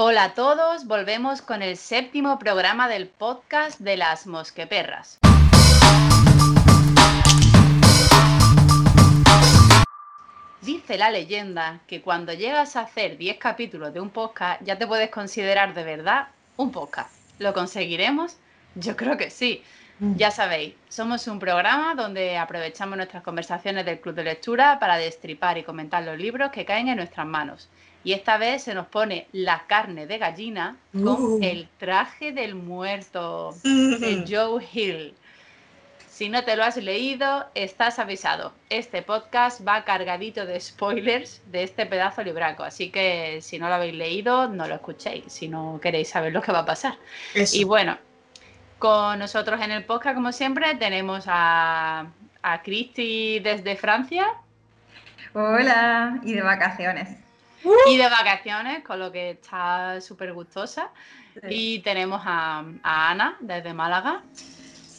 Hola a todos, volvemos con el séptimo programa del podcast de las mosqueperras. Dice la leyenda que cuando llegas a hacer 10 capítulos de un podcast ya te puedes considerar de verdad un podcast. ¿Lo conseguiremos? Yo creo que sí. Ya sabéis, somos un programa donde aprovechamos nuestras conversaciones del club de lectura para destripar y comentar los libros que caen en nuestras manos. Y esta vez se nos pone la carne de gallina con Uh. el traje del muerto de Joe Hill. Si no te lo has leído, estás avisado. Este podcast va cargadito de spoilers de este pedazo libraco. Así que si no lo habéis leído, no lo escuchéis, si no queréis saber lo que va a pasar. Eso. Y bueno, con nosotros en el podcast, como siempre, tenemos a, a Cristi desde Francia Hola, y de vacaciones. Y de vacaciones, con lo que está súper gustosa. Y tenemos a, a Ana desde Málaga.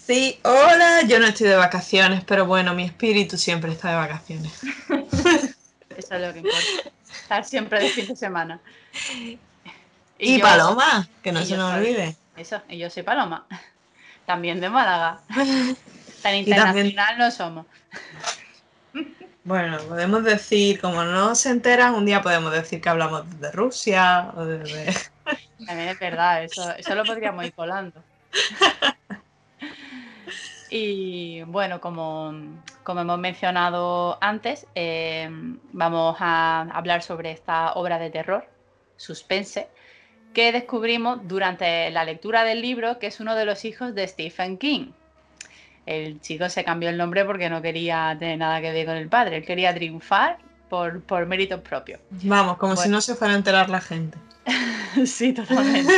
Sí, hola, yo no estoy de vacaciones, pero bueno, mi espíritu siempre está de vacaciones. Eso es lo que importa. Estar siempre de fin de semana. Y, yo- Paloma, que no se nos soy- olvide. Eso, y yo soy Paloma. También de Málaga. Tan también- internacional no somos. Bueno, podemos decir, como no se enteran, un día podemos decir que hablamos de Rusia o de... También es verdad, eso, eso lo podríamos ir colando. Y bueno, como, como hemos mencionado antes, eh, vamos a hablar sobre esta obra de terror, suspense, que descubrimos durante la lectura del libro, que es uno de los hijos de Stephen King. El chico se cambió el nombre porque no quería tener nada que ver con el padre, él quería triunfar por, por méritos propios. Vamos, como si no se fuera a enterar la gente. Sí, totalmente.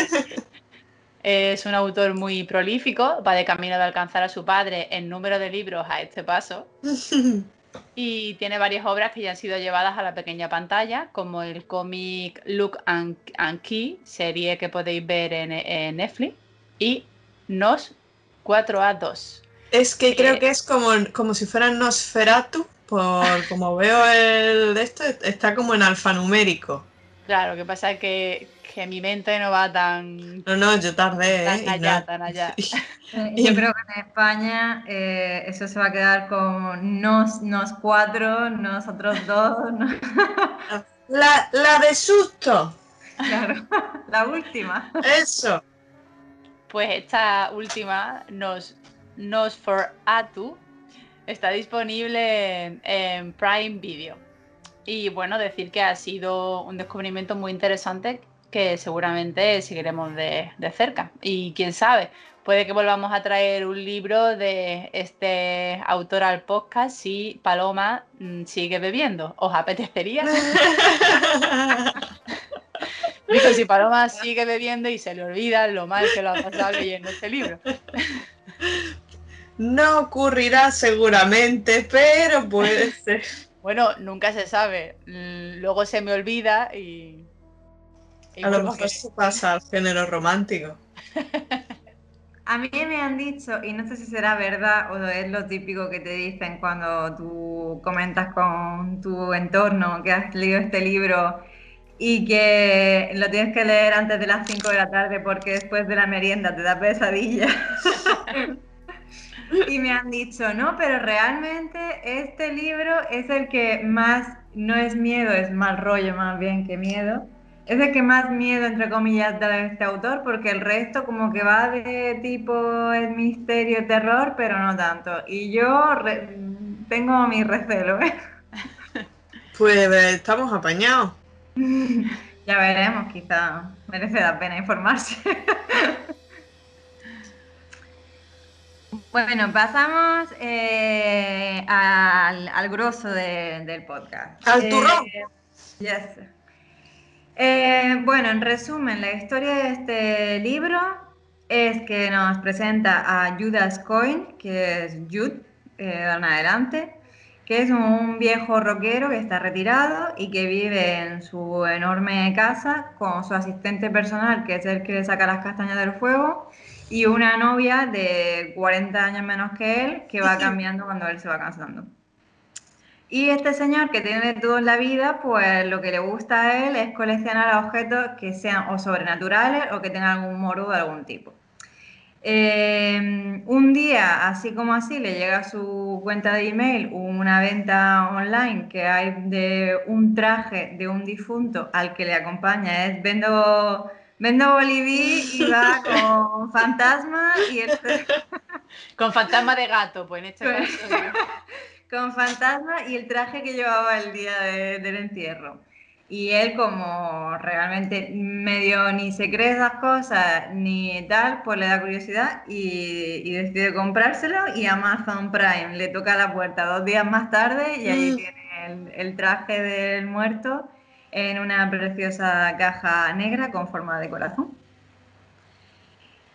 es un autor muy prolífico, va de camino de alcanzar a su padre en número de libros a este paso y tiene varias obras que ya han sido llevadas a la pequeña pantalla, como el cómic Look and, and Key, serie que podéis ver en, en Netflix, y Nos 4A2. Es que creo Eh, que es como, como si fuera Nosferatu, por como veo el de esto, está como en alfanumérico. Claro, que pasa es que, que mi mente no va tan, No, no, yo tardé, ¿eh? tan y allá, no- tan allá. Eh, Yo creo que en España eh, eso se va a quedar como nos, nos cuatro, nosotros dos, no- La, la de susto, claro, la última. eso. Pues esta última, Nos, Nos for Atu, está disponible en, en Prime Video. Y bueno, decir que ha sido un descubrimiento muy interesante que seguramente seguiremos de, de cerca. Y quién sabe, puede que volvamos a traer un libro de este autor al podcast si Paloma mm, sigue bebiendo. ¿Os apetecería? Digo, si Paloma sigue bebiendo y se le olvida lo mal que lo ha pasado leyendo este libro. No ocurrirá seguramente, pero puede ser. Bueno, nunca se sabe. Luego se me olvida y. y A lo mejor querer. se pasa al género romántico. A mí me han dicho, y no sé si será verdad o es lo típico que te dicen cuando tú comentas con tu entorno que has leído este libro y que lo tienes que leer antes de las 5 de la tarde porque después de la merienda te da pesadilla. y me han dicho, no, pero realmente este libro es el que más, no es miedo, es mal rollo más bien que miedo. Es el que más miedo, entre comillas, da de este autor, porque el resto como que va de tipo el misterio, terror, pero no tanto. Y yo re- tengo mi recelo, ¿eh? Pues estamos apañados. Ya veremos, quizá merece la pena informarse. Bueno, pasamos eh, al, al grosso de- del podcast. Al Eh, turrón. yes. Eh, bueno, en resumen, la historia de este libro es que nos presenta a Judas Coin, que es Jude, eh, en adelante, que es un viejo rockero que está retirado y que vive en su enorme casa con su asistente personal, que es el que le saca las castañas del fuego, y una novia de 40 años menos que él, que va cambiando cuando él se va cansando. Y este señor que tiene todo en la vida, pues lo que le gusta a él es coleccionar objetos que sean o sobrenaturales o que tengan algún moro de algún tipo. Eh, un día, así como así, le llega a su cuenta de email una venta online que hay de un traje de un difunto al que le acompaña. Es vendo, vendo Boliví y va con fantasma y el... Con fantasma de gato, pues en este caso con fantasma y el traje que llevaba el día del entierro. Y él como realmente medio ni se cree esas cosas ni tal, pues le da curiosidad y, decide comprárselo y Amazon Prime le toca la puerta dos días más tarde y ahí mm. tiene el, traje del muerto en una preciosa caja negra con forma de corazón.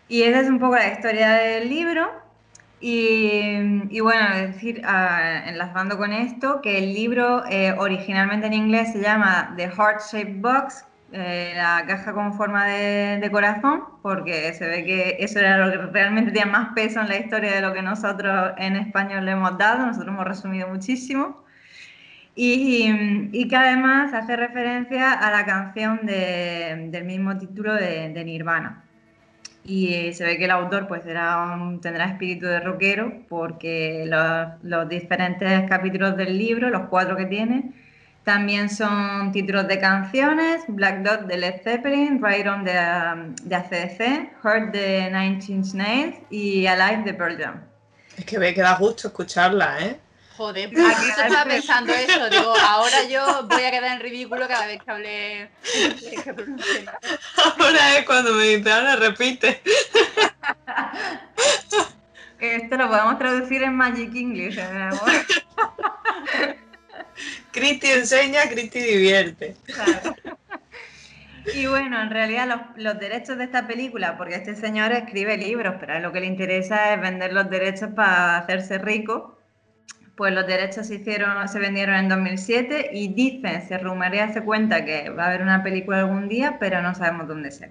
Y esa es un poco la historia del libro. Y, bueno, decir, uh, enlazando con esto, que el libro eh, originalmente en inglés se llama The Heart Shaped Box, eh, la caja con forma de, corazón, porque se ve que eso era lo que realmente tenía más peso en la historia de lo que nosotros en español le hemos dado, nosotros hemos resumido muchísimo. Y, y que además hace referencia a la canción del mismo título de Nirvana y eh, se ve que el autor pues tendrá espíritu de rockero porque los, diferentes capítulos del libro, los cuatro que tiene, también son títulos de canciones, Black Dot de Led Zeppelin, Right On de, um, de ACDC, Hurt de Nine Inch Nails y Alive de Pearl Jam. Es que ve que da gusto escucharla, ¿eh? Joder, aquí se estaba pensando eso. Digo, ahora yo voy a quedar en ridículo cada vez que hable. ahora es cuando me dice, ahora repite. Esto lo podemos traducir en Magic English, ¿eh, Cristi enseña, Cristi divierte. Y bueno, en realidad los, los, derechos de esta película, porque este señor escribe libros, pero a lo que le interesa es vender los derechos para hacerse rico pues los derechos se hicieron, se vendieron en 2007 y dicen, se rumorea, se cuenta que va a haber una película algún día, pero no sabemos dónde se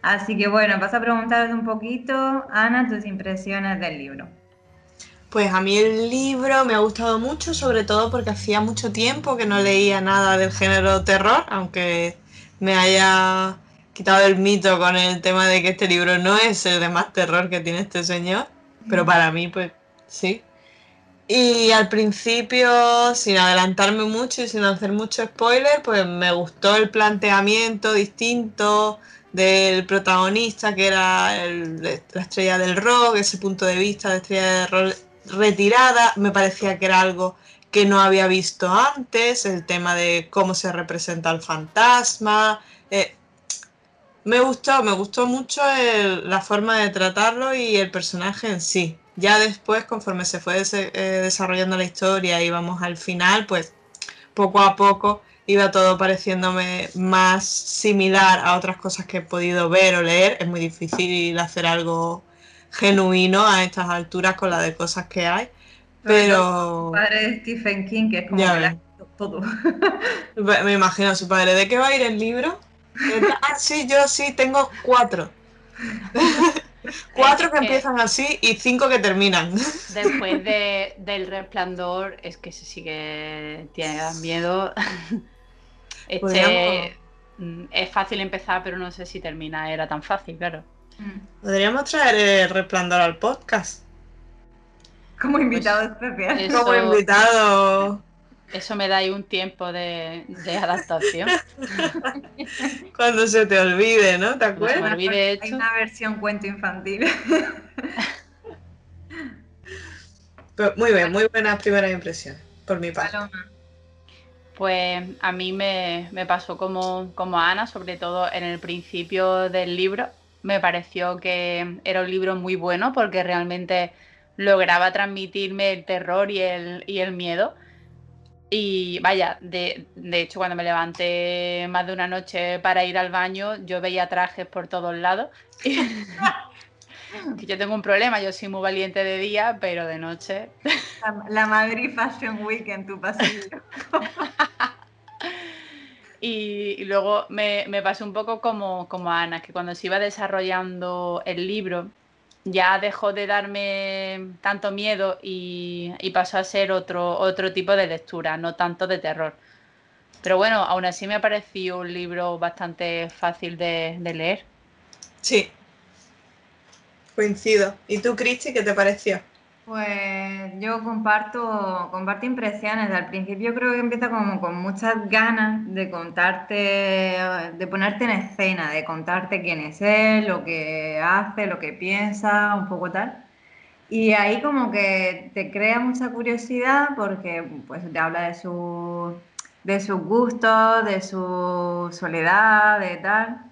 Así que bueno, vas a preguntarles un poquito, Ana, tus impresiones del libro. Pues a mí el libro me ha gustado mucho, sobre todo porque hacía mucho tiempo que no leía nada del género terror, aunque me haya quitado el mito con el tema de que este libro no es el de más terror que tiene este señor, pero para mí pues sí, y al principio, sin adelantarme mucho y sin hacer mucho spoiler, pues me gustó el planteamiento distinto del protagonista, que era la estrella del rock, ese punto de vista de estrella de rock retirada. Me parecía que era algo que no había visto antes, el tema de cómo se representa el fantasma. Eh, me gustó, me gustó mucho la forma de tratarlo y el personaje en sí. Ya después, conforme se fue eh, desarrollando la historia y vamos al final, pues poco a poco iba todo pareciéndome más similar a otras cosas que he podido ver o leer. Es muy difícil hacer algo genuino a estas alturas con la de cosas que hay. Pero. Su padre de Stephen King, que es como todo. Me imagino a su padre. ¿De qué va a ir el libro? ah, sí, yo sí, tengo cuatro. Cuatro que, empiezan así y cinco que terminan. Después de, del resplandor, es que se sigue. Tiene miedo. Este, mm, es fácil empezar, pero no sé si termina. Era tan fácil, claro. Mm. Podríamos traer el resplandor al podcast. Como invitado pues, especial. Como invitado eso me da ahí un tiempo de, adaptación. Cuando se te olvide, ¿no? ¿Te acuerdas? Hay una versión cuento infantil. muy bien, muy buena primera impresión, por mi parte. Pues a mí me, pasó como, como a Ana, sobre todo en el principio del libro. Me pareció que era un libro muy bueno porque realmente lograba transmitirme el terror y el, y el miedo y vaya, de, hecho cuando me levanté más de una noche para ir al baño, yo veía trajes por todos lados. yo tengo un problema, yo soy muy valiente de día, pero de noche... La, Madrid Fashion Week en tu pasillo. y, luego me, me, pasó un poco como, como Ana, que cuando se iba desarrollando el libro, ya dejó de darme tanto miedo y, pasó a ser otro, otro tipo de lectura, no tanto de terror. Pero bueno, aún así me ha parecido un libro bastante fácil de, leer. Sí, coincido. ¿Y tú, Cristi, qué te pareció? Pues yo comparto, comparto impresiones. Al principio creo que empieza como con muchas ganas de contarte, de ponerte en escena, de contarte quién es él, lo que hace, lo que piensa, un poco tal. Y ahí como que te crea mucha curiosidad porque pues te habla de su de sus gustos, de su soledad, de tal.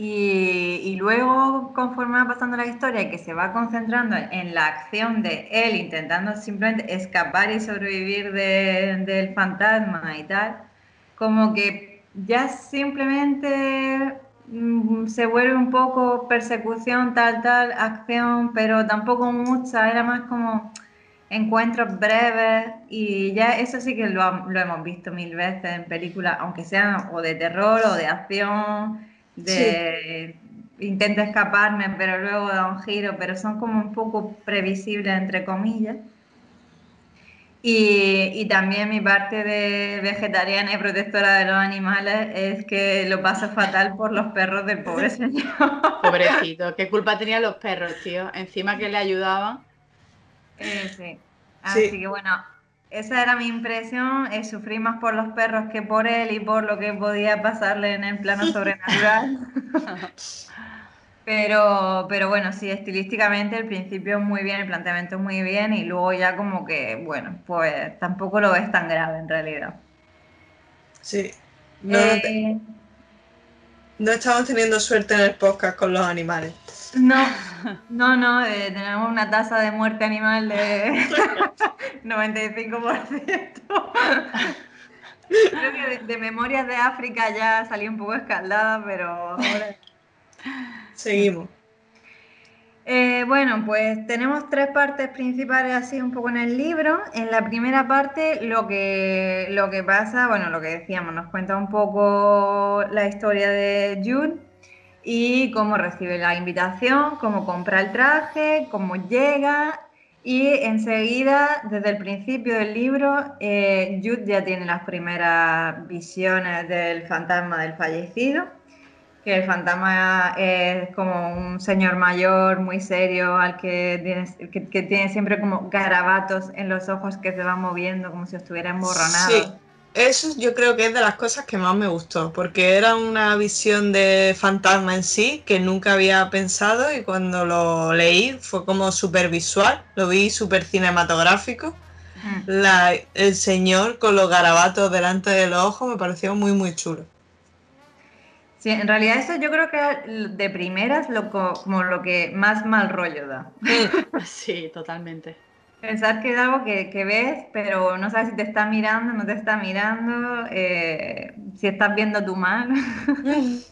Y, luego, conforme va pasando la historia que se va concentrando en la acción de él intentando simplemente escapar y sobrevivir del fantasma y tal, como que ya simplemente mm, se vuelve un poco persecución, tal, tal, acción, pero tampoco mucha, era más como encuentros breves y ya eso sí que lo, lo hemos visto mil veces en películas, aunque sean o de terror o de acción de intento escaparme, pero luego da un giro, pero son como un poco previsibles, entre comillas. Y, y, también mi parte de vegetariana y protectora de los animales es que lo paso fatal por los perros del pobre señor. Pobrecito, ¿qué culpa tenían los perros, tío? Encima que le ayudaban. Eh, sí. Así que bueno, esa era mi impresión, es sufrir más por los perros que por él y por lo que podía pasarle en el plano sobrenatural. pero, pero bueno, sí, estilísticamente el principio es muy bien, el planteamiento es muy bien y luego ya como que, bueno, pues tampoco lo ves tan grave en realidad. Sí. No, eh, no estamos teniendo suerte en el podcast con los animales. No, no, no, eh, tenemos una tasa de muerte animal de 95%. Creo que de, Memorias de África ya salí un poco escaldada, pero ahora... Seguimos. Eh, bueno, pues tenemos tres partes principales así un poco en el libro. En la primera parte lo que, lo que pasa, bueno, lo que decíamos, nos cuenta un poco la historia de Jude y cómo recibe la invitación, cómo compra el traje, cómo llega y enseguida, desde el principio del libro, eh, Jude ya tiene las primeras visiones del fantasma del fallecido que el fantasma es como un señor mayor muy serio al que tiene, que, tiene siempre como garabatos en los ojos que se van moviendo como si estuviera emborronado. Sí, eso yo creo que es de las cosas que más me gustó, porque era una visión de fantasma en sí que nunca había pensado y cuando lo leí fue como súper visual, lo vi súper cinematográfico. La, el señor con los garabatos delante de los ojos me pareció muy muy chulo. Sí, en realidad eso yo creo que de primeras lo, como lo que más mal rollo da. Sí, totalmente. Pensar que es algo que, ves, pero no sabes si te está mirando, no te está mirando, eh, si estás viendo tu mal.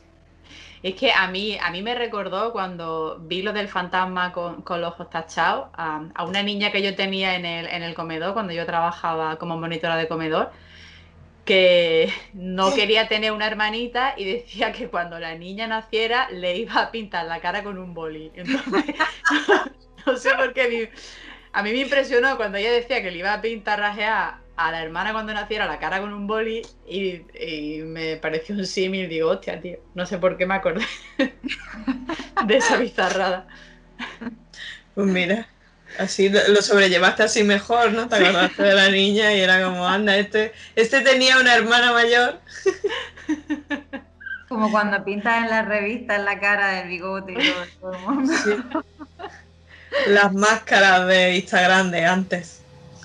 Es que a mí, a mí me recordó cuando vi lo del fantasma con, los ojos tachados a, a, una niña que yo tenía en el, en el comedor cuando yo trabajaba como monitora de comedor que no quería tener una hermanita y decía que cuando la niña naciera le iba a pintar la cara con un boli. Entonces, no sé por qué. a mí me impresionó cuando ella decía que le iba a pintar rajear a la hermana cuando naciera la cara con un boli y, y me pareció un símil. Digo, hostia, tío, no sé por qué me acordé de esa bizarrada. Pues mira. Así lo sobrellevaste así mejor, ¿no? Te acordaste de la niña y era como, anda, este, este tenía una hermana mayor. Como cuando pintas en la revista en la cara del bigote y todo, el mundo. Las máscaras de Instagram de antes.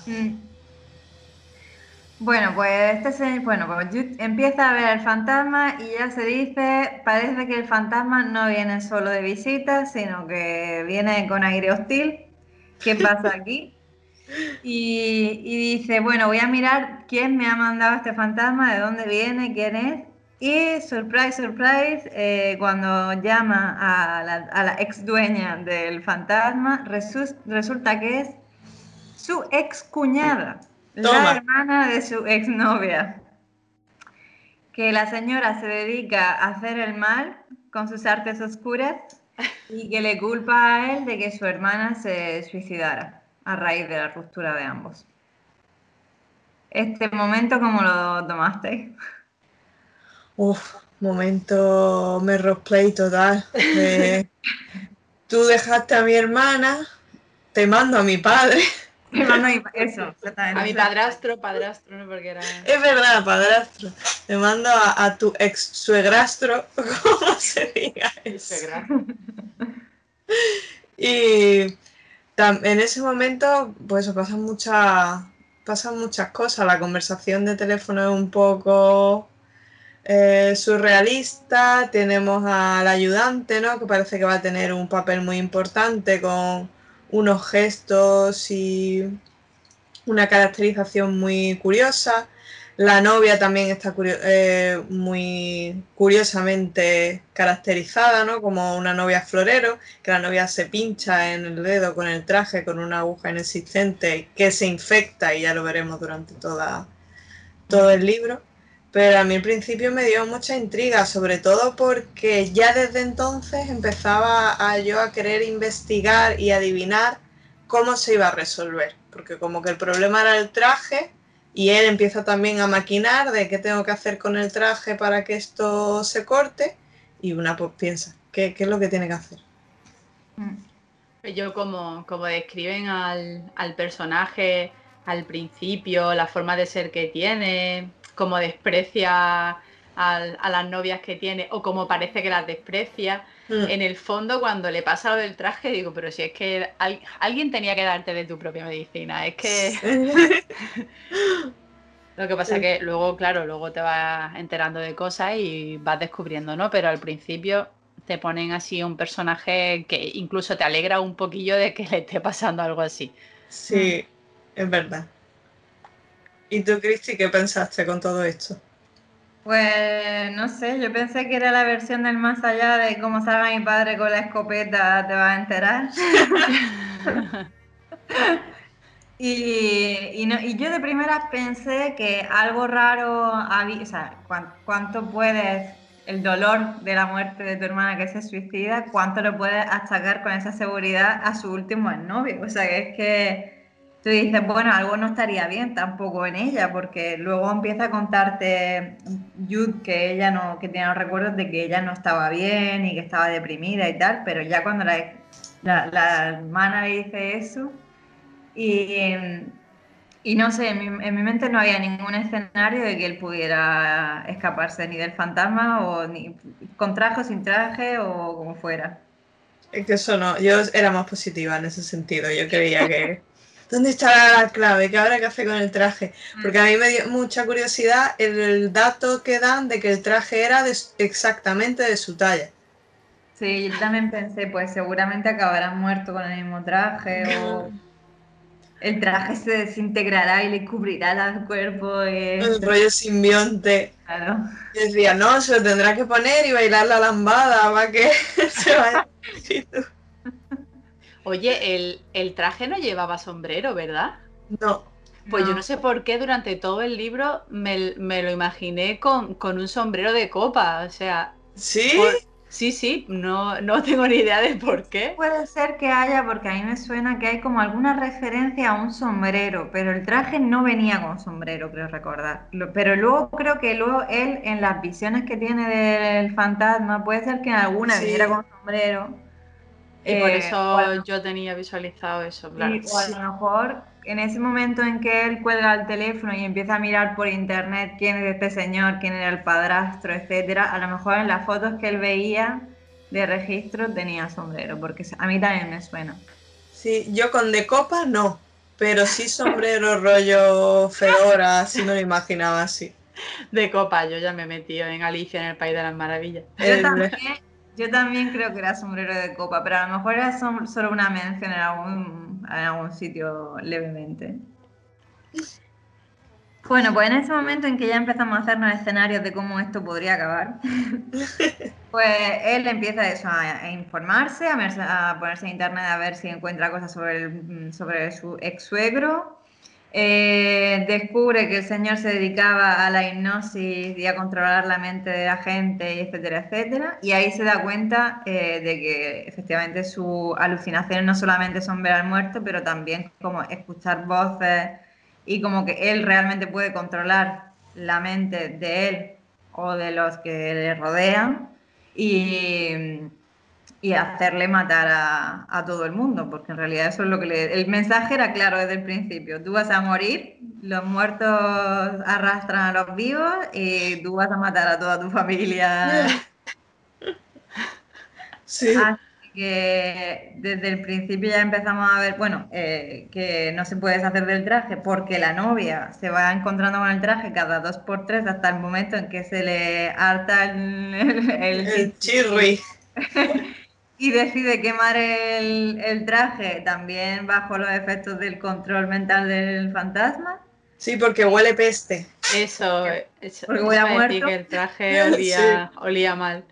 Mm. Bueno, pues este bueno, pues empieza a ver el fantasma y ya se dice, parece que el fantasma no viene solo de visita, sino que viene con aire hostil ¿qué pasa aquí? Y, dice, bueno, voy a mirar quién me ha mandado este fantasma, de dónde viene, quién es. Y surprise, surprise, eh, cuando llama a la, ex dueña del fantasma, resulta que es su ex cuñada, la hermana de su ex novia. Que la señora se dedica a hacer el mal con sus artes oscuras y que le culpa a él de que su hermana se suicidara a raíz de la ruptura de ambos. Este momento, ¿cómo lo tomasteis? Uf, momento me play total. tú dejaste a mi hermana, te mando a mi padre. A mi, eso, A mi padrastro, padrastro, no porque era. Es verdad, padrastro. Te mando a, tu ex suegrastro, como se diga eso. y en ese momento, pues pasan muchas pasan muchas cosas. La conversación de teléfono es un poco eh, surrealista. Tenemos al ayudante, ¿no? Que parece que va a tener un papel muy importante con unos gestos y una caracterización muy curiosa. La novia también está eh, muy curiosamente caracterizada, ¿no? Como una novia florero, que la novia se pincha en el dedo con el traje con una aguja inexistente que se infecta y ya lo veremos durante toda, todo el libro. Pero a mí al principio me dio mucha intriga, sobre todo porque ya desde entonces empezaba a yo a querer investigar y adivinar cómo se iba a resolver. Porque como que el problema era el traje y él empieza también a maquinar de qué tengo que hacer con el traje para que esto se corte. Y una pues piensa, ¿qué, es lo que tiene que hacer? Mm. Yo como, como describen al, personaje al principio, la forma de ser que tiene, cómo desprecia a las novias que tiene o como parece que las desprecia. Mm. En el fondo, cuando le pasa lo del traje, digo, pero si es que alguien tenía que darte de tu propia medicina, es que... lo que pasa es que luego, claro, luego te vas enterando de cosas y vas descubriendo, ¿no? Pero al principio te ponen así un personaje que incluso te alegra un poquillo de que le esté pasando algo así. Sí, es verdad. ¿Y tú, Cristi, qué pensaste con todo esto? Pues no sé, yo pensé que era la versión del más allá de cómo salga mi padre con la escopeta, te vas a enterar. y, yo de primera pensé que algo raro había, o sea, cuánto puedes, el dolor de la muerte de tu hermana que se suicida, cuánto lo puedes achacar con esa seguridad a su último novio. O sea, que es que tú dices, bueno, algo no estaría bien tampoco en ella, porque luego empieza a contarte Jude que ella no, que tiene los recuerdos de que ella no estaba bien y que estaba deprimida y tal, pero ya cuando la, la, hermana le dice eso, y, y no sé, en mi, en mi, mente no había ningún escenario de que él pudiera escaparse ni del fantasma o ni con traje o sin traje o como fuera. Es que eso no, yo era más positiva en ese sentido, yo creía que... ¿Dónde está la clave? ¿Qué habrá que hacer con el traje? Porque a mí me dio mucha curiosidad el, dato que dan de que el traje era exactamente de su talla. Sí, yo también pensé, pues seguramente acabarán muerto con el mismo traje o el traje se desintegrará y le cubrirá el cuerpo. El rollo simbionte. Claro. Y decía, no, se lo tendrá que poner y bailar la lambada para que se vaya. Oye, el, traje no llevaba sombrero, ¿verdad? No. Pues yo no sé por qué durante todo el libro me, lo imaginé con, un sombrero de copa, o sea... ¿Sí? sí, sí, no, no tengo ni idea de por qué. Puede ser que haya, porque a mí me suena que hay como alguna referencia a un sombrero, pero el traje no venía con sombrero, creo recordar. Pero luego creo que luego él, en las visiones que tiene del fantasma, puede ser que en alguna viniera con sombrero. Y por eh, eso yo tenía visualizado eso, claro. o a lo mejor en ese momento en que él cuelga el teléfono y empieza a mirar por internet quién es este señor, quién era el padrastro, etcétera, a lo mejor en las fotos que él veía de registro tenía sombrero, porque a mí también me suena. Sí, yo con de copa no, pero sí sombrero rollo fedora, así no lo imaginaba así. De copa, yo ya me he metido en Alicia en el País de las Maravillas. Yo también, yo también creo que era sombrero de copa, pero a lo mejor era solo una mención en algún, en algún sitio levemente. Bueno, pues en ese momento en que ya empezamos a hacernos escenarios de cómo esto podría acabar, pues él empieza eso, a, informarse, a, ponerse en internet a ver si encuentra cosas sobre, sobre su ex suegro Eh, descubre que el señor se dedicaba a la hipnosis y a controlar la mente de la gente, etcétera, etcétera. Y ahí se da cuenta eh, de que efectivamente sus alucinaciones no solamente son ver al muerto, pero también como escuchar voces y como que él realmente puede controlar la mente de él o de los que le rodean. Y y hacerle matar a, todo el mundo, porque en realidad eso es lo que le... El mensaje era claro desde el principio, tú vas a morir, los muertos arrastran a los vivos y tú vas a matar a toda tu familia. Sí. Así que desde el principio ya empezamos a ver, bueno, eh, que no se puede deshacer del traje porque la novia se va encontrando con el traje cada dos por tres hasta el momento en que se le harta el, el, el chirri. y decide quemar el, traje también bajo los efectos del control mental del fantasma. Sí, porque huele peste. Eso, eso porque huele a muerto. que el traje olía, mal.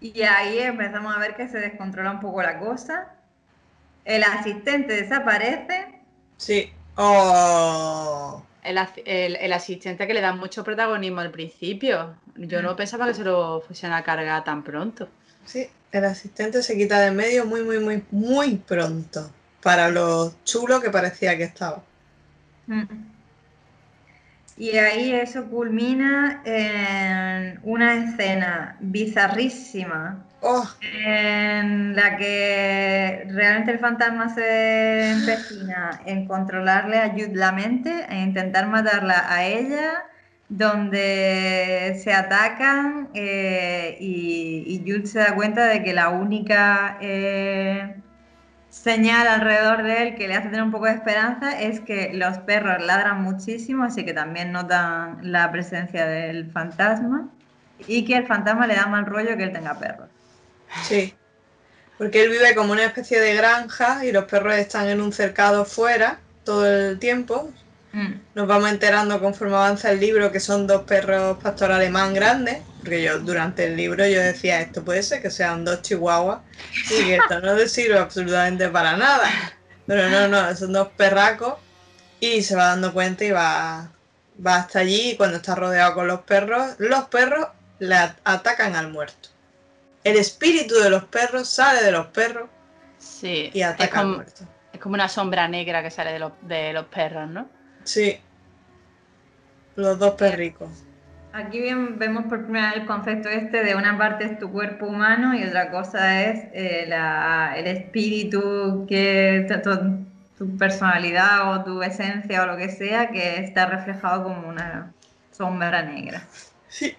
Y ahí empezamos a ver que se descontrola un poco la cosa. El asistente desaparece. Sí. Oh. El, el, asistente que le da mucho protagonismo al principio. Yo no mm. pensaba que se lo fuesen a cargar tan pronto. Sí, el asistente se quita de medio muy, muy, muy, muy pronto. Para lo chulo que parecía que estaba. Mm. Y ahí eso culmina en una escena bizarrísima. Oh. En la que realmente el fantasma se empecina en controlarle a Jude la mente e intentar matarla a ella donde se atacan eh, y, y, se da cuenta de que la única eh, señal alrededor de él que le hace tener un poco de esperanza es que los perros ladran muchísimo, así que también notan la presencia del fantasma y que el fantasma le da mal rollo que él tenga perros. Sí, porque él vive como una especie de granja y los perros están en un cercado fuera todo el tiempo, Mm. Nos vamos enterando conforme avanza el libro que son dos perros pastor alemán grandes, porque yo durante el libro yo decía, esto puede ser que sean dos chihuahuas y que esto no le sirve absolutamente para nada. Pero no, no, son dos perracos y se va dando cuenta y va, va hasta allí y cuando está rodeado con los perros, los perros le atacan al muerto. El espíritu de los perros sale de los perros y ataca al muerto. Es como una sombra negra que sale de los, de los perros, ¿no? Sí. Los dos perricos. Aquí bien, vemos por primera vez el concepto este de una parte es tu cuerpo humano y otra cosa es eh, el espíritu, que tu, tu, personalidad o tu esencia o lo que sea, que está reflejado como una sombra negra. Sí.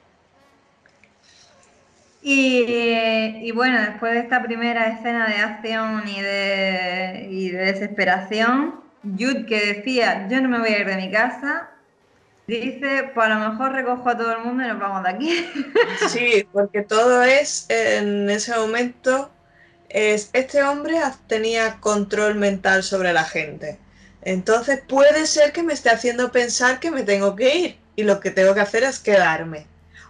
Y, bueno, después de esta primera escena de acción y de, y de desesperación, Jude que decía, yo no me voy a ir de mi casa, dice, pues a lo mejor recojo a todo el mundo y nos vamos de aquí. Sí, porque todo es, en ese momento, es, este hombre tenía control mental sobre la gente. Entonces puede ser que me esté haciendo pensar que me tengo que ir y lo que tengo que hacer es quedarme.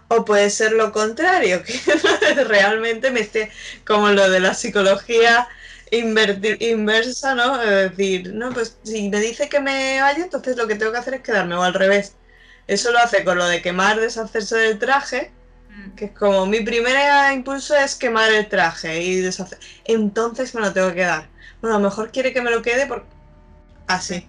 O puede ser lo contrario, que realmente me esté, como lo de la psicología inversa, ¿no? Es decir, no, pues si me dice que me vaya, entonces lo que tengo que hacer es quedarme, o al revés. Eso lo hace con lo de quemar, deshacerse del traje, mm. que es como mi primer impulso es quemar el traje y deshacer. Entonces me lo tengo que quedar. Bueno, a lo mejor quiere que me lo quede porque. Así.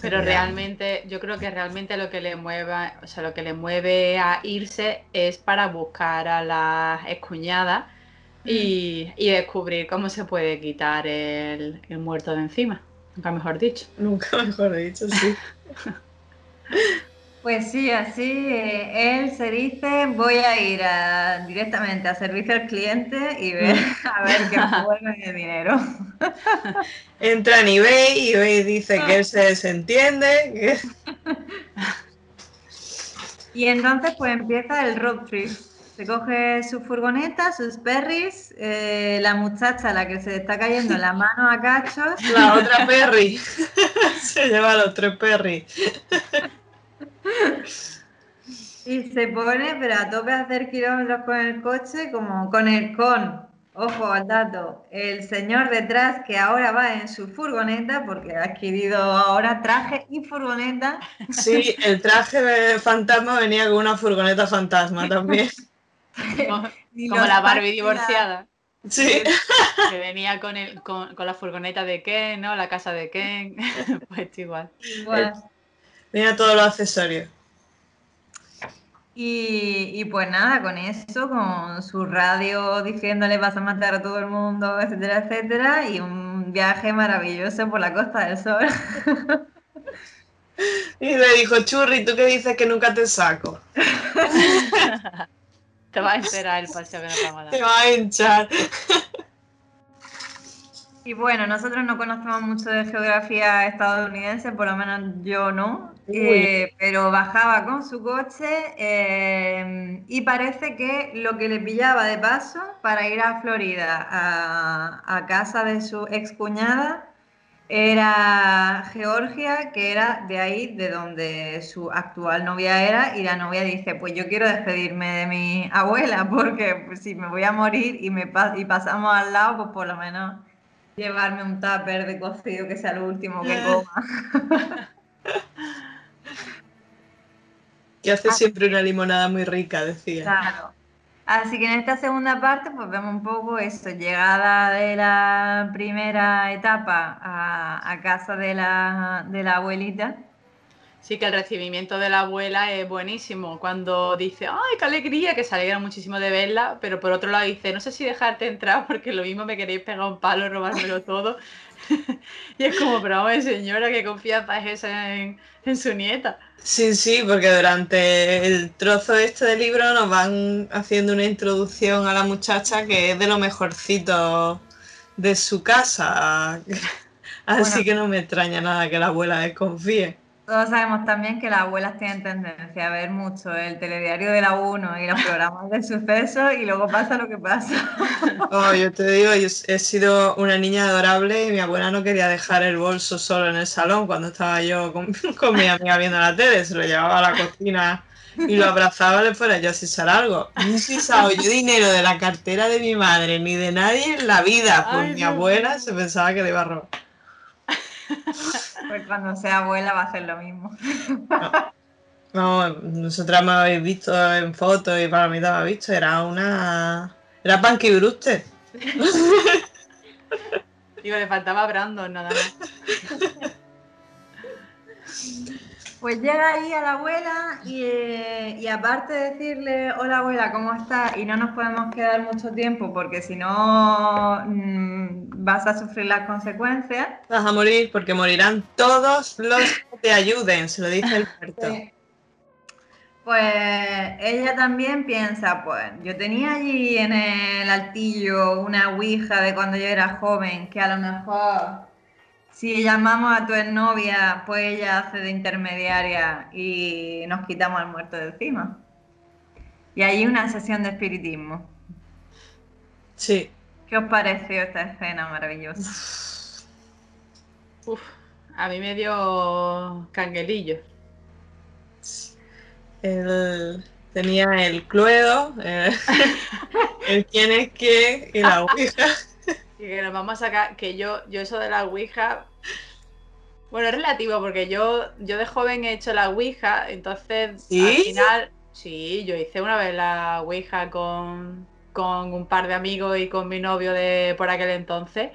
Pero realmente, yo creo que realmente lo que le mueve, o sea, lo que le mueve a irse es para buscar a la escuñada y, descubrir cómo se puede quitar el, muerto de encima. Nunca mejor dicho. Nunca mejor dicho, sí. Pues sí, así eh, él se dice, voy a ir directamente a servicio al cliente y ver a ver qué vuelve de dinero. Entra en eBay y eBay dice que él se desentiende. Y entonces pues empieza el road trip. Se coge su furgoneta, sus perris, eh, la muchacha la que se está cayendo la mano a cachos. La otra perry. se lleva a los tres perris. y se pone, pero a tope a hacer kilómetros con el coche, como con el con ojo al dato, el señor detrás que ahora va en su furgoneta, porque ha adquirido ahora traje y furgoneta. Sí, el traje de fantasma venía con una furgoneta fantasma también. Como, como la Barbie divorciada. Sí. Que venía con, el, con, con la furgoneta de Ken, ¿no? La casa de Ken. pues igual. Igual. Venía todos los accesorios. Y, y pues nada, con eso, con su radio diciéndole vas a matar a todo el mundo, etcétera, etcétera, y un viaje maravilloso por la Costa del Sol. Y le dijo, Churri, ¿tú qué dices que nunca te saco? Te va a enterar el paseo que nos vamos a Te dar. va a hinchar. Y bueno, nosotros no conocemos mucho de geografía estadounidense, por lo menos yo no, eh, pero bajaba con su coche eh, y parece que lo que le pillaba de paso para ir a Florida a, a casa de su excuñada era Georgia, que era de ahí, de donde su actual novia era, y la novia dice, pues yo quiero despedirme de mi abuela, porque pues, si me voy a morir y, me y pasamos al lado, pues por lo menos llevarme un tupper de cocido que sea lo último que coma. Que hace siempre una limonada muy rica, decía. Claro. Así que en esta segunda parte, pues vemos un poco eso, llegada de la primera etapa a, a casa de la, de la abuelita. Sí, que el recibimiento de la abuela es buenísimo. Cuando dice, ¡ay, qué alegría! Que se alegra muchísimo de verla, pero por otro lado dice, no sé si dejarte entrar porque lo mismo me queréis pegar un palo, robármelo todo. y es como, pero vamos, señora, qué confianza es esa en, en su nieta. Sí, sí, porque durante el trozo este del libro nos van haciendo una introducción a la muchacha que es de lo mejorcito de su casa. Así Bueno. que no me extraña nada que la abuela desconfíe. Todos sabemos también que las abuelas tienen tendencia a ver mucho el telediario de la 1 y los programas de sucesos y luego pasa lo que pasa. Oh, yo te digo, yo he sido una niña adorable y mi abuela no quería dejar el bolso solo en el salón cuando estaba yo con, con mi amiga viendo la tele, se lo llevaba a la cocina y lo abrazaba le fuera yo a sisar algo. No he yo dinero de la cartera de mi madre ni de nadie en la vida, pues Ay, mi abuela se pensaba que le iba a robar. Pues cuando sea abuela va a hacer lo mismo. No, nosotras me habéis visto en fotos y para mí te habéis visto, era una... Era Punky Brewster. Digo, le faltaba Brandon nada más. Pues llega ahí a la abuela y, eh, y aparte de decirle, hola abuela, ¿cómo estás? Y no nos podemos quedar mucho tiempo porque si no mm, vas a sufrir las consecuencias. Vas a morir porque morirán todos los que te ayuden, se lo dice el muerto. Pues ella también piensa, pues yo tenía allí en el altillo una ouija de cuando yo era joven, que a lo mejor si llamamos a tu exnovia, pues ella hace de intermediaria y nos quitamos al muerto de encima. Y hay una sesión de espiritismo. Sí. ¿Qué os pareció esta escena maravillosa? Uf, a mí me dio canguelillo. Él tenía el cluedo, el, el quién es quién y la ouija. Que nos vamos a sacar, que yo, yo eso de la Ouija, bueno, es relativo, porque yo, yo de joven he hecho la Ouija, entonces ¿Sí? al final, sí, yo hice una vez la Ouija con, con un par de amigos y con mi novio de por aquel entonces,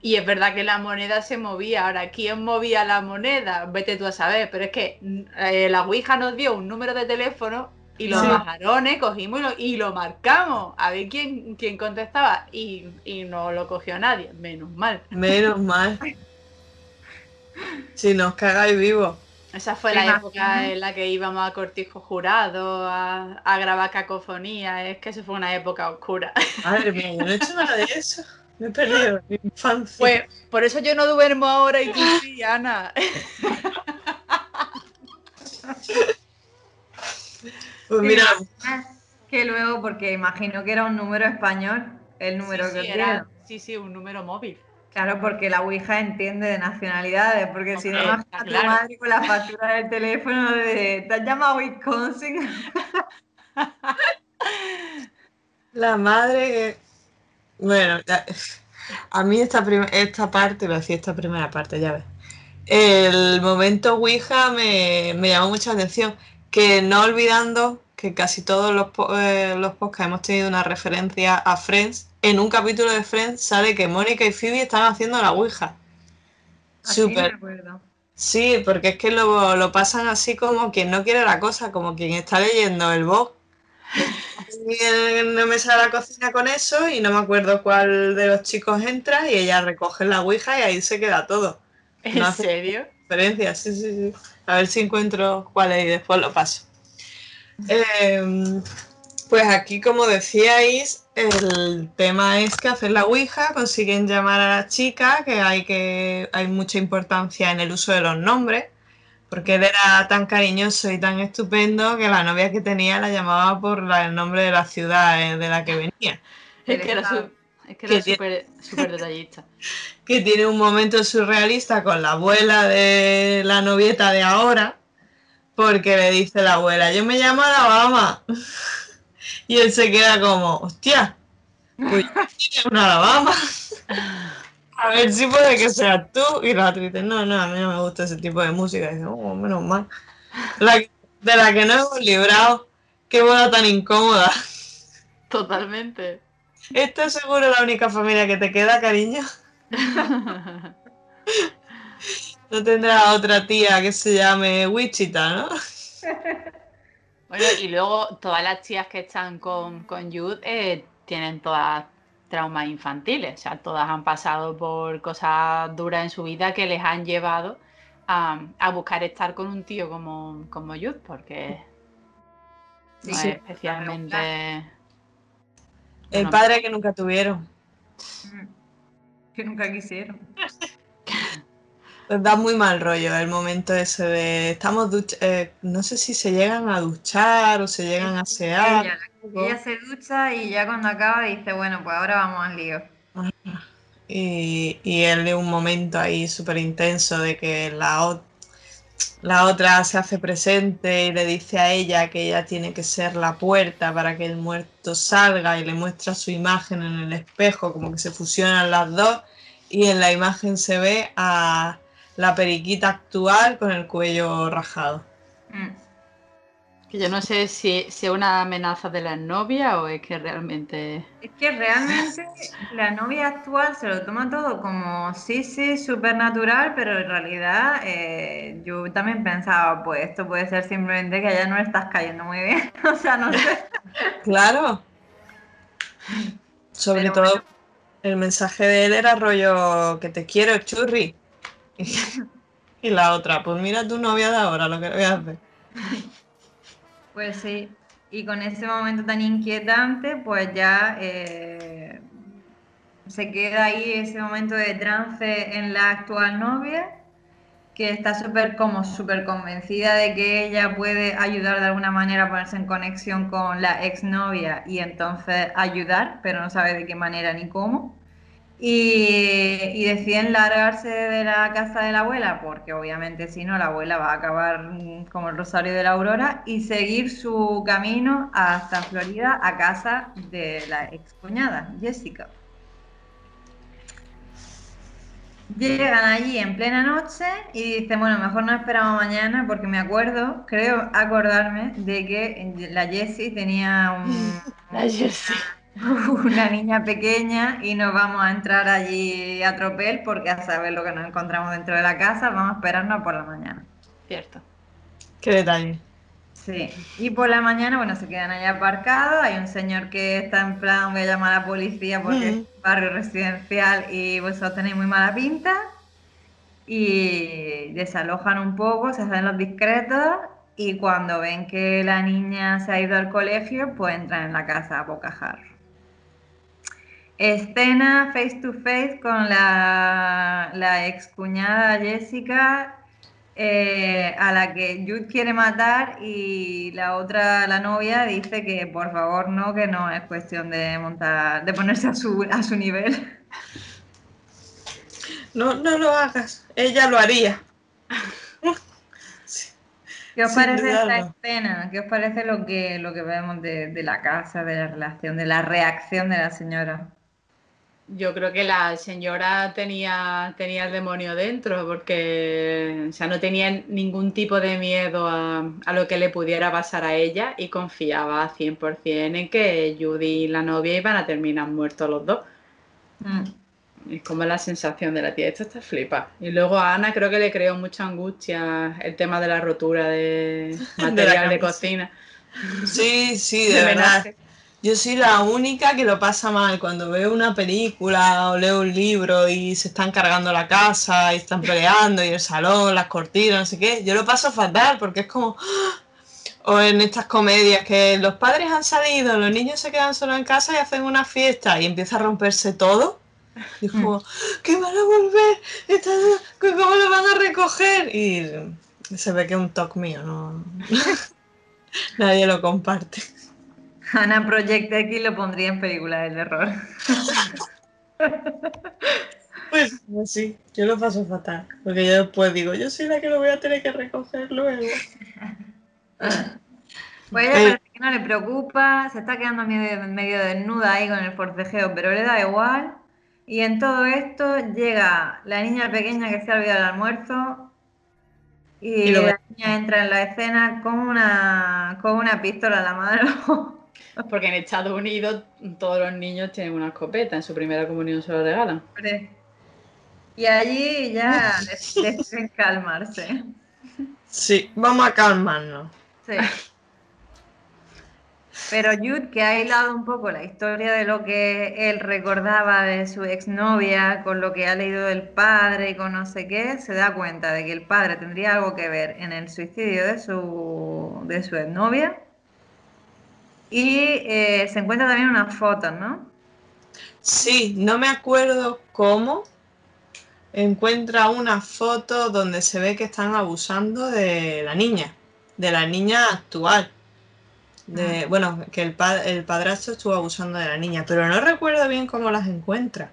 y es verdad que la moneda se movía, ahora, ¿quién movía la moneda? Vete tú a saber, pero es que eh, la Ouija nos dio un número de teléfono y los Sí. majarones cogimos y lo, y lo marcamos a ver quién, quién contestaba y, y no lo cogió nadie, menos mal. Menos mal. Si nos cagáis vivos. Esa fue ¿Te la época en la que íbamos a cortijo jurado, a, a grabar cacofonía, es que eso fue una época oscura. Madre mía, yo no he hecho nada de eso. Me he perdido mi infancia. Pues por eso yo no duermo ahora y tú sí, Ana. Pues mira, Que luego, porque imagino que era un número español, el número sí, que sí, era- sí, sí, un número móvil. Claro, porque la Ouija entiende de nacionalidades, porque si no, imagina a tu claro. madre con la factura del teléfono de ¿te has llamado Wisconsin? la madre que Bueno, a mí esta, prim- esta parte, lo decía esta primera parte, ya ves. El momento Ouija me, me llamó mucha atención, que no olvidando que casi todos los, eh, los podcasts hemos tenido una referencia a Friends, en un capítulo de Friends sale que Mónica y Phoebe están haciendo la Ouija. Me Súper. Sí, porque es que lo, lo pasan así como quien no quiere la cosa, como quien está leyendo el blog. No me sale a la cocina con eso y no me acuerdo cuál de los chicos entra y ella recoge la ouija y ahí se queda todo. ¿En No serio? Referencia, sí, sí, sí. A ver si encuentro cuál es y después lo paso. Em, pues aquí, como decíais, el tema es que hacer la ouija consiguen llamar a la chica, que hay, que hay mucha importancia en el uso de los nombres, porque él era tan cariñoso y tan estupendo que la novia que tenía la llamaba por la- el nombre de la ciudad eh, de la que venía. Es que era su- es que Que era súper detallista. que tiene un momento surrealista con la abuela de la novieta de ahora, porque le dice la abuela, yo me llamo Alabama. Y él se queda como, hostia, pues tienes una Alabama. A ver si puede que seas tú. Y la dice, no, no, a mí no me gusta ese tipo de música. Y dice, oh, menos mal. La de la que no hemos librado. Qué boda tan incómoda. Totalmente. ¿Esta es seguro la única familia que te queda, cariño? No tendrá otra tía que se llame Wichita, ¿no? Bueno, y luego todas las chicas que están con, con Jude eh, tienen todas traumas infantiles. O sea, todas han pasado por cosas duras en su vida que les han llevado a, a buscar estar con un tío como, como Jude, porque no Sí. es especialmente. El padre que nunca tuvieron. Que nunca quisieron. Da muy mal rollo el momento ese de estamos eh, no sé si se llegan a duchar o se llegan a asear. Ella, ella se ducha y ya cuando acaba dice, bueno, pues ahora vamos al lío. Y, y él de un momento ahí súper intenso de que la, la otra se hace presente y le dice a ella que ella tiene que ser la puerta para que el muerto salga y le muestra su imagen en el espejo, como que se fusionan las dos y en la imagen se ve a la periquita actual con el cuello rajado. Que yo no sé si, si es una amenaza de la novia o es que realmente. Es que realmente la novia actual se lo toma todo como sí, sí, supernatural, pero en realidad eh, yo también pensaba, pues esto puede ser simplemente que allá no le estás cayendo muy bien. o sea, no sé. Claro. Sobre Pero todo bueno. el mensaje de él era rollo que te quiero, churri. Y, y la otra, pues mira tu novia de ahora lo que le voy a hacer. Pues sí. Y con ese momento tan inquietante, pues ya eh, se queda ahí ese momento de trance en la actual novia, que está súper como súper convencida de que ella puede ayudar de alguna manera a ponerse en conexión con la exnovia y entonces ayudar, pero no sabe de qué manera ni cómo. Y, y deciden largarse de la casa de la abuela, porque obviamente si no, la abuela va a acabar mm, como el Rosario de la Aurora, y seguir su camino hasta Florida a casa de la excuñada, Jessica. Llegan allí en plena noche y dicen, bueno, mejor no esperamos mañana porque me acuerdo, creo acordarme de que la Jessie tenía un, La Jessie. una niña pequeña y nos vamos a entrar allí a tropel porque a saber lo que nos encontramos dentro de la casa, vamos a esperarnos por la mañana. Cierto. Qué detalle. Sí, y por la mañana, bueno, se quedan allá aparcados, hay un señor que está en plan, voy a llamar a la policía porque es Mm. un barrio residencial y vosotros tenéis muy mala pinta, y desalojan un poco, se hacen los discretos, y cuando ven que la niña se ha ido al colegio, pues entran en la casa a bocajarro. Escena face to face con la, la excuñada Jessica, eh, a la que Jude quiere matar y la otra, la novia, dice que por favor no, que no es cuestión de montar, de ponerse a su, a su nivel. No, no lo hagas. Ella lo haría. ¿Qué os Sin parece esta escena? ¿Qué os parece lo que, lo que vemos de, de la casa, de la relación, de la reacción de la señora? Yo creo que la señora tenía, tenía el demonio dentro, porque o sea, no tenía ningún tipo de miedo a, lo que le pudiera pasar a ella y confiaba 100% en que Judy y la novia iban a terminar muertos los dos. Mm. Es como la sensación de la tía, esto está flipa. Y luego a Ana creo que le creó mucha angustia el tema de la rotura de material de, cocina. Sí, sí, de, verdad. Yo soy la única que lo pasa mal cuando veo una película o leo un libro y se están cargando la casa y están peleando y el salón, las cortinas, no sé qué. Yo lo paso fatal porque es como... O en estas comedias que los padres han salido, los niños se quedan solo en casa y hacen una fiesta y empieza a romperse todo. Y como, ¿qué van a volver? ¿Cómo lo van a recoger? Y se ve que es un toque mío, no... Nadie lo comparte. Ana Project X lo pondría en película de terror. Pues, sí, yo lo paso fatal. Porque yo después digo, yo soy la que lo voy a tener que recoger luego. Pues ella parece que no le preocupa, se está quedando medio, medio desnuda ahí con el forcejeo, pero le da igual. Y en todo esto llega la niña pequeña que se ha olvidado el almuerzo y, la niña entra en la escena con una, con una pistola en la mano. Porque en Estados Unidos todos los niños tienen una escopeta, en su primera comunión se lo regalan. Y allí ya deben calmarse. Sí, vamos a calmarnos. Sí. Pero Jude, que ha hilado un poco la historia de lo que él recordaba de su exnovia, con lo que ha leído del padre y con no sé qué, se da cuenta de que el padre tendría algo que ver en el suicidio de su, de su exnovia. Y eh, se encuentra también unas fotos, ¿no? Sí, no me acuerdo cómo. Encuentra una foto donde se ve que están abusando de la niña, de la niña actual de, bueno, que el, el padrastro estuvo abusando de la niña, pero no recuerdo bien cómo las encuentra.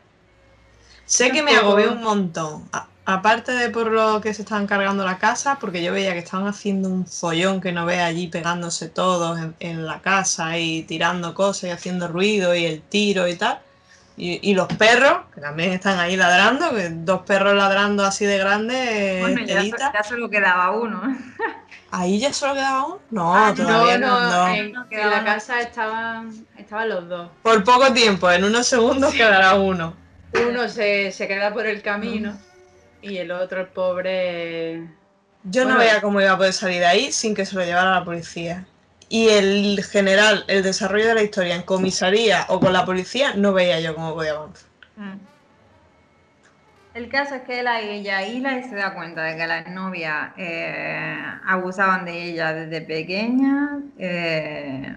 Sé que me agobió un montón. Aparte de por lo que se estaban cargando la casa, porque yo veía que estaban haciendo un follón que no ve allí pegándose todos en, la casa y tirando cosas y haciendo ruido y el tiro y tal. Y, los perros, que también están ahí ladrando, que dos perros ladrando así de grandes. Bueno, ya, ya, solo quedaba uno. ¿Ahí ya solo quedaba uno? No, ah, todavía no. no, En, la casa estaban, estaban los dos. Por poco tiempo, en unos segundos quedará uno. Uno se, queda por el camino y el otro, el pobre. Yo no veía cómo iba a poder salir de ahí sin que se lo llevara la policía. Y el general, el desarrollo de la historia en comisaría o con la policía, no veía yo cómo podía avanzar. Mm. El caso es que él a ella hila y se da cuenta de que las novias eh, abusaban de ella desde pequeña. Eh,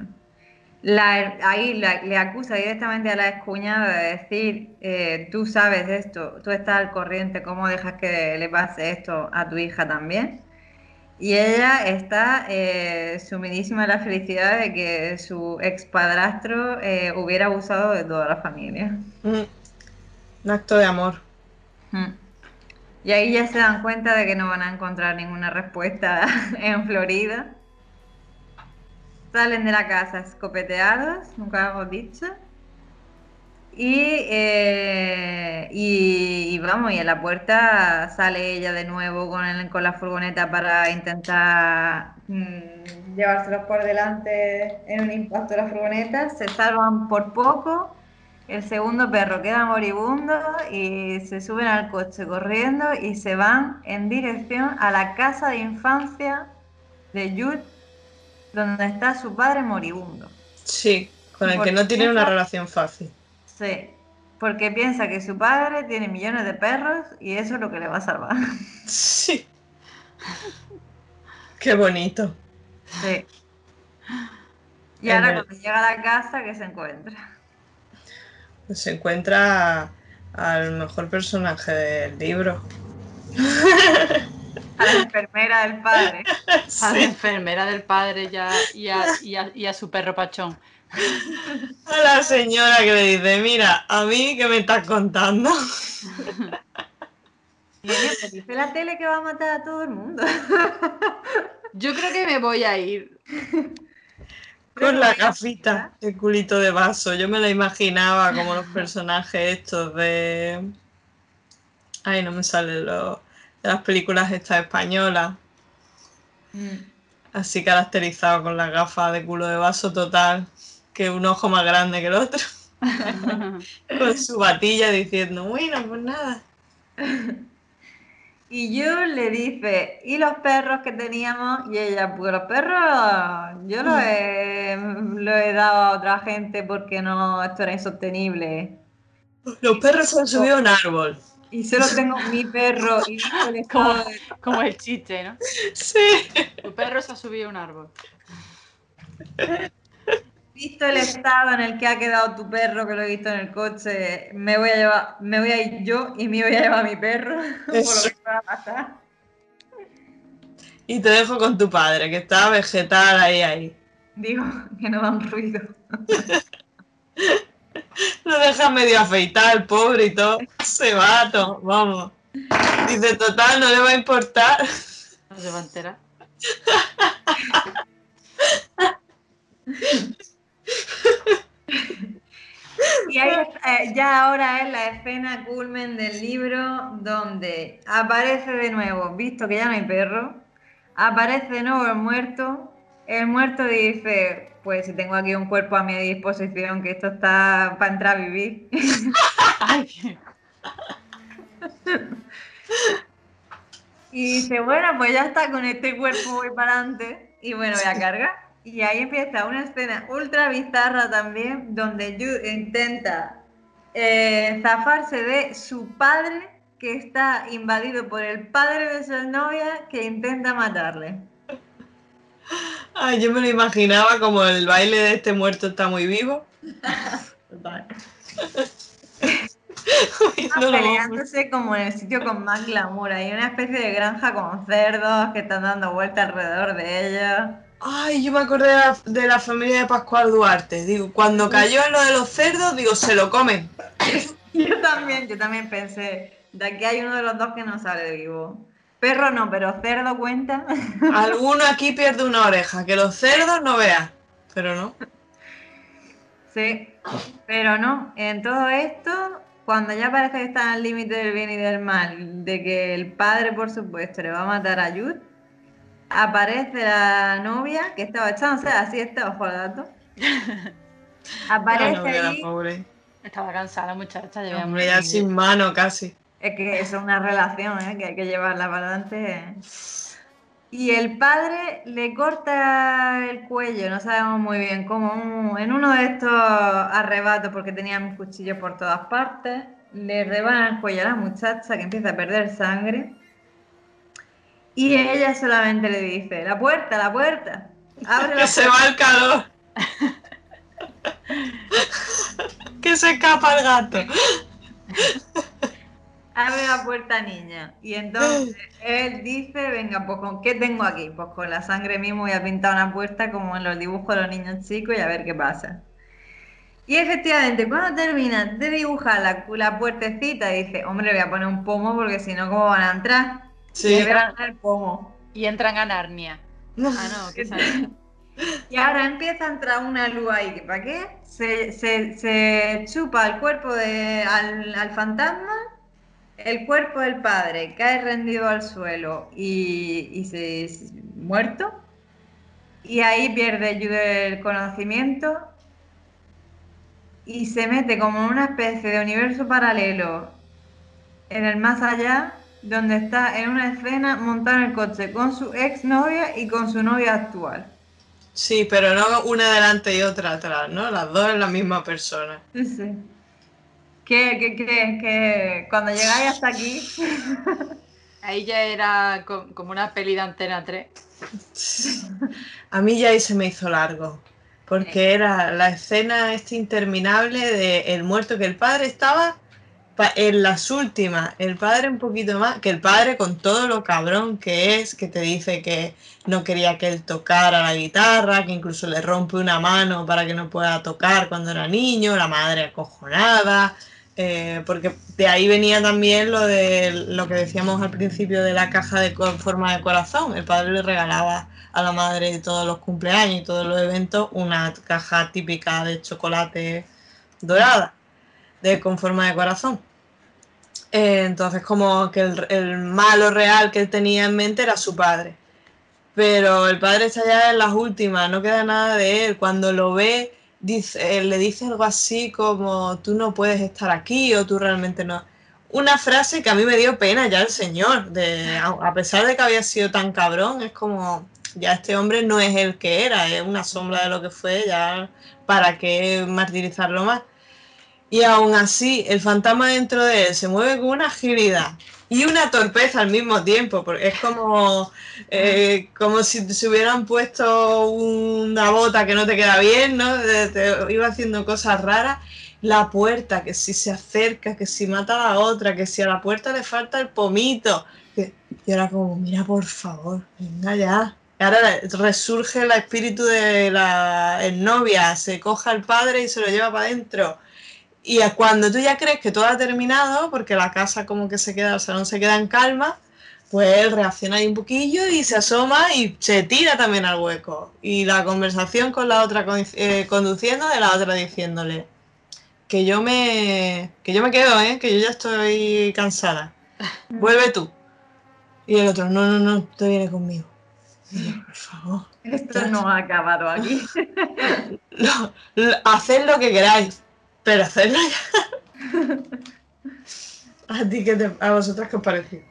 ahí le acusa directamente a la excuñada de decir, eh, tú sabes esto, tú estás al corriente, ¿cómo dejas que le pase esto a tu hija también? Y ella está sumidísima en la felicidad de que su expadrastro hubiera abusado de toda la familia. Mm. Un acto de amor. Y ahí ya se dan cuenta de que no van a encontrar ninguna respuesta en Florida. Salen de la casa escopeteados, nunca hemos dicho. Eh, y, vamos, y en la puerta sale ella de nuevo con, con la furgoneta para intentar mm, llevárselos por delante en un impacto de la furgoneta. Se salvan por poco el segundo perro queda moribundo y se suben al coche corriendo y se van en dirección a la casa de infancia de Jude, donde está su padre moribundo. Sí, con el que no tiene una relación fácil. Sí, porque piensa que su padre tiene millones de perros y eso es lo que le va a salvar. Sí. Qué bonito. Sí. Y ahora cuando llega a la casa, ¿qué se encuentra? se encuentra al mejor personaje del libro. A la enfermera del padre. A la enfermera del padre ya, y, a, su perro pachón. A la señora que le dice, mira, a mí que me estás contando. dice la tele que va a matar a todo el mundo. Yo creo que me voy a ir. Con la gafita, el culito de vaso. Yo me la imaginaba como los personajes estos de. Ay, no me salen los. De las películas estas españolas. Mm. Así caracterizado con la gafa de culo de vaso total. Que un ojo más grande que el otro. con su batilla diciendo, bueno, pues nada. Y yo le dice, ¿y los perros que teníamos? Y ella, pues los perros yo los he, lo he dado a otra gente porque no, esto era insostenible. Los perros se han subido a un árbol. Y solo tengo mi perro y el Como, de- como el chiste, ¿no? Sí. Tu perro se ha subido a un árbol. visto el estado en el que ha quedado tu perro, que lo he visto en el coche, me voy a llevar, me voy a ir yo y me voy a llevar a mi perro. Por lo que va a pasar. Y te dejo con tu padre, que está vegetal ahí, ahí. Digo, que no dan ruido. Lo deja medio afeitar, el pobre y todo. Se va, to- vamos. Dice, total, no le va a importar. No se va a enterar. Y ahí eh, ya ahora es la escena culmen del libro donde aparece de nuevo, visto que ya no hay perro, aparece de nuevo el muerto. El muerto dice, pues si tengo aquí un cuerpo a mi disposición, que esto está para entrar a vivir. Y dice, bueno, pues ya está, con este cuerpo voy para adelante. Y bueno, voy a cargar. Y ahí empieza una escena ultra bizarra también, donde Jude intenta eh, zafarse de su padre, que está invadido por el padre de su novia, que intenta matarle. Ay, yo me lo imaginaba como el baile de este muerto está muy vivo. Viéndolo. peleándose como en el sitio con más glamour. Hay una especie de granja con cerdos que están dando vueltas alrededor de ellos. Ay, yo me acordé de la, de la familia de Pascual Duarte. Digo, cuando cayó en lo de los cerdos, digo, se lo comen. Yo también, yo también pensé, de aquí hay uno de los dos que no sale vivo. Perro no, pero cerdo cuenta. Alguno aquí pierde una oreja, que los cerdos no vean. Pero no. Sí, pero no. En todo esto, cuando ya parece que están al límite del bien y del mal, de que el padre, por supuesto, le va a matar a Jude, aparece la novia que estaba echándose así, está ojo al dato. La Aparece novia, la ahí, pobre. estaba cansada la muchacha. llevaba Hombre, ya sin mano casi. Es que es una relación, ¿eh? que hay que llevarla para adelante. Y el padre le corta el cuello, no sabemos muy bien cómo, en uno de estos arrebatos, porque tenían cuchillos por todas partes, le rebana el cuello a la muchacha que empieza a perder sangre. Y ella solamente le dice, la puerta, la puerta, abre la Que se va el calor. que se escapa el gato. Abre la puerta, niña. Y entonces él dice, venga, pues ¿con qué tengo aquí? Pues con la sangre mismo voy a pintar una puerta como en los dibujos de los niños chicos y a ver qué pasa. Y efectivamente, cuando termina de dibujar la, la puertecita, dice, hombre, le voy a poner un pomo porque si no, ¿cómo van a entrar? Sí. Y le voy a poner el pomo. Y entran a Narnia. Ah, no, que sale. Y ahora empieza a entrar una luz ahí, que ¿para qué? Se, se- se chupa el cuerpo de, al, al fantasma, el cuerpo del padre cae rendido al suelo y, y se, se- muerto. Y ahí pierde Jude el conocimiento y se mete como en una especie de universo paralelo en el más allá, donde está en una escena montado en el coche con su ex novia y con su novia actual. Sí, pero no una delante y otra atrás, ¿no? Las dos en la misma persona. Sí, ¿Qué, qué crees? Que cuando llegáis hasta aquí, Ahí ya era co- como una peli de Antena 3. A mí ya ahí se me hizo largo. Porque era la escena esta interminable de el muerto que el padre estaba en las últimas, el padre un poquito más, que el padre con todo lo cabrón que es, que te dice que no quería que él tocara la guitarra, que incluso le rompe una mano para que no pueda tocar cuando era niño, la madre acojonada, eh, porque de ahí venía también lo de lo que decíamos al principio de la caja de co- forma de corazón, el padre le regalaba a la madre todos los cumpleaños y todos los eventos una caja típica de chocolate dorada, de, con forma de corazón. Eh, entonces como que el, el malo real que él tenía en mente era su padre. Pero el padre está ya en las últimas, no queda nada de él. Cuando lo ve, dice, eh, le dice algo así como tú no puedes estar aquí o tú realmente no. Una frase que a mí me dio pena ya el señor, de, a pesar de que había sido tan cabrón, es como ya este hombre no es el que era, es una sombra de lo que fue, ya para qué martirizarlo más. Y aún así, el fantasma dentro de él se mueve con una agilidad y una torpeza al mismo tiempo, porque es como, eh, como si se hubieran puesto una bota que no te queda bien, ¿no? De- Te iba haciendo cosas raras. La puerta, que si se acerca, que si mata a la otra, que si a la puerta le falta el pomito. y ahora como, mira, por favor, venga ya. Ahora resurge el espíritu de la novia, se coja al padre y se lo lleva para adentro. Y a cuando tú ya crees que todo ha terminado, porque la casa como que se queda, el salón se queda en calma, pues él reacciona ahí un poquillo y se asoma y se tira también al hueco. Y la conversación con la otra eh, conduciendo, de la otra diciéndole que yo me que yo me quedo, ¿eh? que yo ya estoy cansada. Vuelve tú. Y el otro, no, no, no, te vienes conmigo. Por favor. Esto no ha acabado aquí. Lo- haced lo que queráis, pero hacedlo ya. ¿A ti qué te, a vosotras qué os parece?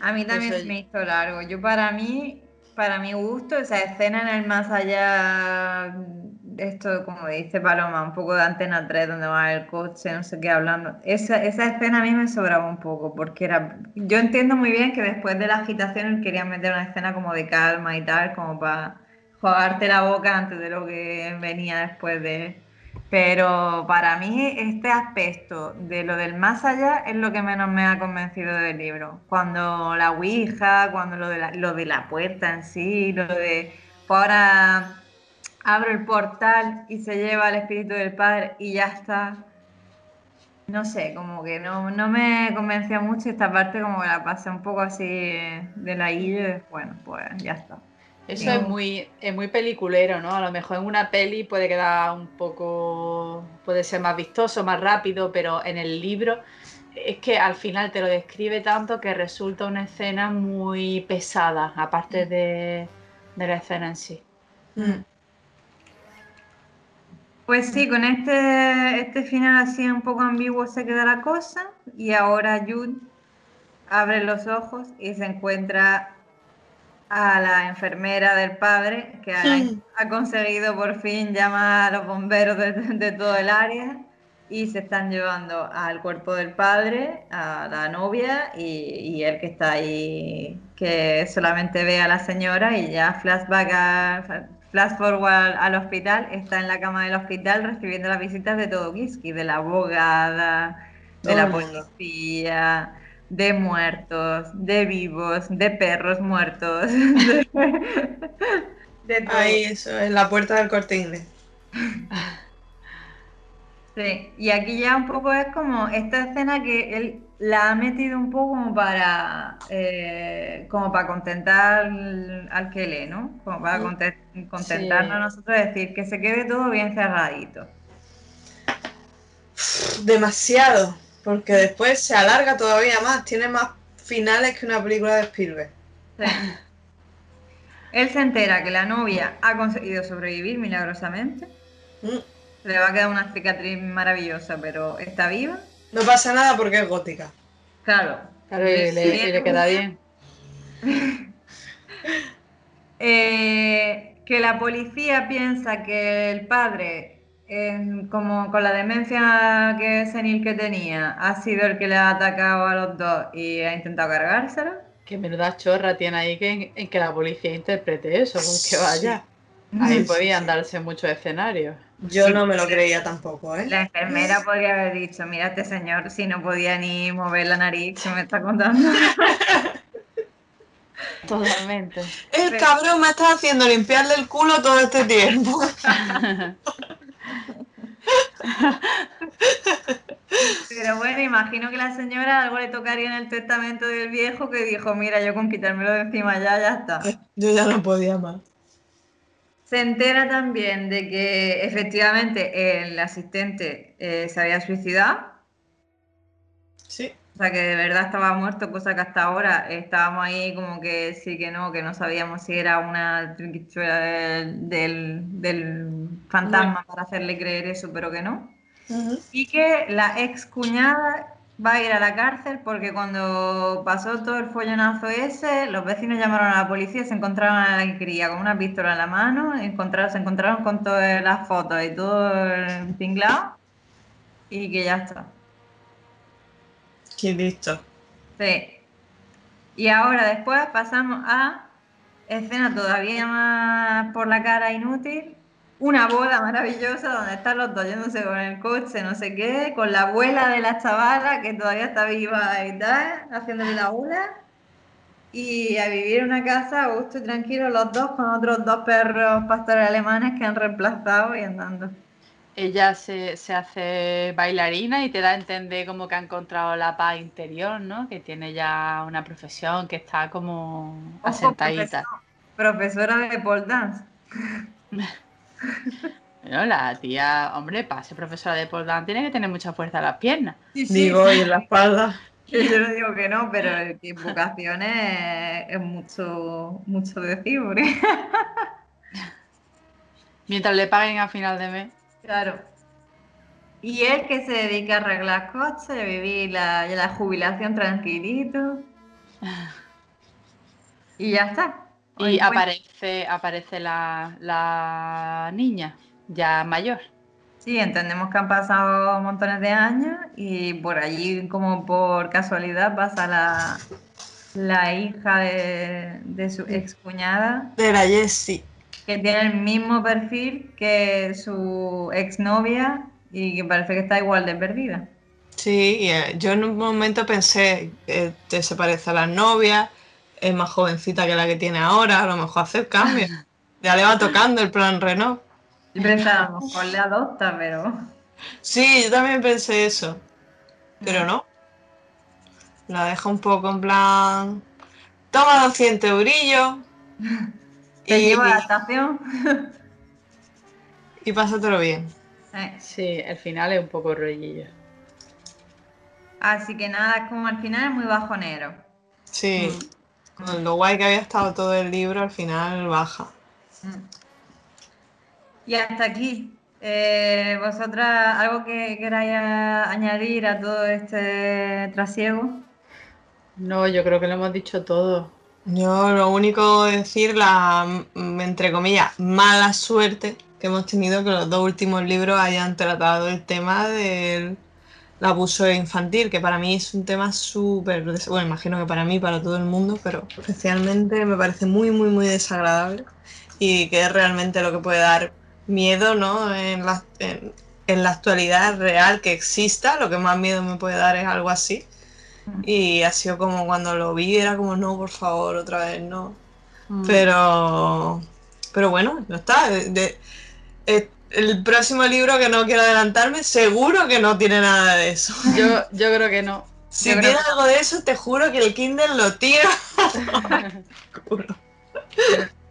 A mí también Pues me hizo largo. Yo para mí, para mi gusto, esa escena en el más allá, esto como dice Paloma, un poco de Antena 3, donde va el coche, no sé qué, hablando. Esa, esa escena a mí me sobraba un poco, porque era... Yo entiendo muy bien que después de la agitación él quería meter una escena como de calma y tal, como para jugarte la boca antes de lo que venía después de... Pero para mí este aspecto de lo del más allá es lo que menos me ha convencido del libro. Cuando la Ouija, cuando lo de la, lo de la puerta en sí, lo de pues ahora abro el portal y se lleva el espíritu del padre y ya está. No sé, como que no, no me convencía mucho esta parte, como que la pasé un poco así de la y bueno, pues ya está. Eso es muy, es muy peliculero, ¿no? A lo mejor en una peli puede quedar un poco, puede ser más vistoso, más rápido, pero en el libro es que al final te lo describe tanto que resulta una escena muy pesada, aparte de, de la escena en sí. Mm. Pues sí, con este, este final así un poco ambiguo se queda la cosa y ahora Jude abre los ojos y se encuentra a la enfermera del padre que ha, Sí. ha conseguido por fin llamar a los bomberos de, de todo el área y se están llevando al cuerpo del padre, a la novia y, y él que está ahí, que solamente ve a la señora y ya flashback a, flash forward al hospital, está en la cama del hospital recibiendo las visitas de todo Kiski, de la abogada, de Todo la policía, de muertos, de vivos, de perros muertos, de, de todo. Ahí, eso, en la puerta del corte inglés. Sí, y aquí ya un poco es como esta escena que él la ha metido un poco como para eh, como para contentar al, que lee, ¿no? Como para Mm. conte- contentarnos a nosotros, decir que se quede todo bien cerradito. Demasiado, porque después se alarga todavía más, tiene más finales que una película de Spielberg. Sí. Él se entera que la novia ha conseguido sobrevivir milagrosamente. Mm. Le va a quedar una cicatriz maravillosa, pero está viva. No pasa nada porque es gótica. Claro. Claro, y le, y le queda bien. Eh, que la policía piensa que el padre, eh, como con la demencia que senil que tenía, ha sido el que le ha atacado a los dos y ha intentado cargárselo. Que menuda chorra tiene ahí que, en que la policía interprete eso, porque vaya. Ahí podían darse muchos escenarios. Yo no me lo creía tampoco, ¿eh? La enfermera podría haber dicho, mira este señor si no podía ni mover la nariz, se me está contando. Totalmente. El cabrón me está haciendo limpiarle el culo todo este tiempo. Pero bueno, imagino que la señora algo le tocaría en el testamento del viejo que dijo, mira, yo con quitármelo de encima ya, ya está. Yo ya no podía más. Se entera también de que efectivamente el asistente eh, se había suicidado. Sí. O sea, que de verdad estaba muerto, cosa que hasta ahora estábamos ahí como que sí que no, que no sabíamos si era una triquichuela del, del, del fantasma para hacerle creer eso, pero que no. Y que la ex cuñada va a ir a la cárcel porque cuando pasó todo el follonazo ese, los vecinos llamaron a la policía, se encontraron a la cría con una pistola en la mano, encontraron, se encontraron con todas las fotos y todo el tinglado y que ya está. Qué listo. Sí. Y ahora después pasamos a escena todavía más por la cara inútil. Una boda maravillosa donde están los dos yéndose con el coche, no sé qué, con la abuela de la chavala que todavía está viva y tal, haciéndole la boda. Y a vivir en una casa a gusto y tranquilo los dos con otros dos perros pastores alemanes que han reemplazado y andando. Ella se, se hace bailarina y te da a entender como que ha encontrado la paz interior, ¿no? Que tiene ya una profesión, que está como Ojo, asentadita. profesor- profesora de pole dance. Bueno, la tía, hombre, para ser profesora de pole dance tiene que tener mucha fuerza en las piernas. Sí, sí, Digo, y en la espalda. yo no digo que no, pero el que vocaciones es mucho, mucho decir, porque- Mientras le paguen a final de mes. Claro. Y él que se dedica a arreglar coches, a vivir la, la jubilación tranquilito. Y ya está. Y aparece, aparece la, la niña, ya mayor. Sí, entendemos que han pasado montones de años y por allí, como por casualidad, pasa la, la hija de, de su excuñada, De la Jessie. Que tiene el mismo perfil que su exnovia y que parece que está igual de perdida. Sí, eh, yo en un momento pensé que te se parece a la novia, es más jovencita que la que tiene ahora, a lo mejor hace el cambio. Ya le va tocando el plan Renault. Yo pensaba, a lo mejor le adopta, pero... Sí, yo también pensé eso, pero no. La deja un poco en plan, toma 200 eurillos Te y, lleva a la estación. y pásatelo bien. Eh, Sí, el final es un poco rollillo. Así que nada, es como al final es muy bajonero. Sí, con lo guay que había estado todo el libro, al final baja. Mm. Y hasta aquí. Eh, ¿Vosotras algo que queráis añadir a todo este trasiego? No, yo creo que lo hemos dicho todo. Yo lo único decir, la, mm, entre comillas, mala suerte que hemos tenido que los dos últimos libros hayan tratado el tema del abuso infantil, que para mí es un tema súper, bueno, imagino que para mí, para todo el mundo, pero especialmente me parece muy, muy, muy desagradable y que es realmente lo que puede dar miedo, ¿no? En la, en, en la actualidad real que exista, lo que más miedo me puede dar es algo así. Y ha sido como cuando lo vi, era como, no, por favor, otra vez, no. Mm. Pero, pero bueno, no está. De- de- eh, el próximo libro que no quiero adelantarme, seguro que no tiene nada de eso. Yo, yo creo que no. Si Yo creo tiene algo de eso, te juro que el Kindle lo tira. Juro.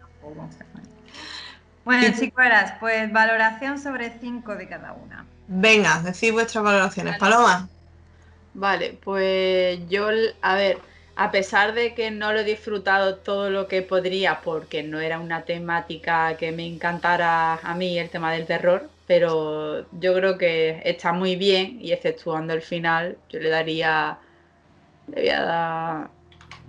Bueno, chicos, pues valoración sobre 5 de cada una. Venga, decid vuestras valoraciones. Vale. Paloma. Vale, pues yo, a ver, a pesar de que no lo he disfrutado todo lo que podría, porque no era una temática que me encantara a mí el tema del terror, pero yo creo que está muy bien y exceptuando el final, yo le daría, le voy a dar,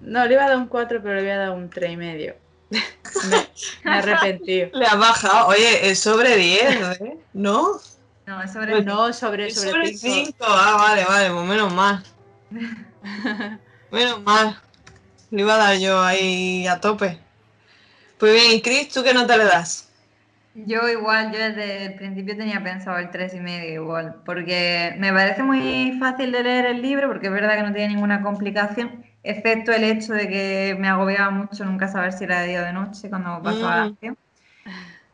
no, le iba a dar un 4, pero le voy a dar un 3 y medio. me, me he arrepentido. Le has bajado. Oye, es sobre 10, ¿eh? ¿No? No, es sobre Pues No, sobre, sobre sobre 5. 5. Ah, vale, vale, pues menos mal. Menos mal. Le iba a dar yo ahí a tope. Pues bien, y Chris, ¿tú qué nota le das? Yo igual, yo desde el principio tenía pensado el tres y medio igual, porque me parece muy fácil de leer el libro, porque es verdad que no tiene ninguna complicación, excepto el hecho de que me agobiaba mucho nunca saber si era de día o de noche cuando pasaba la Mm. acción.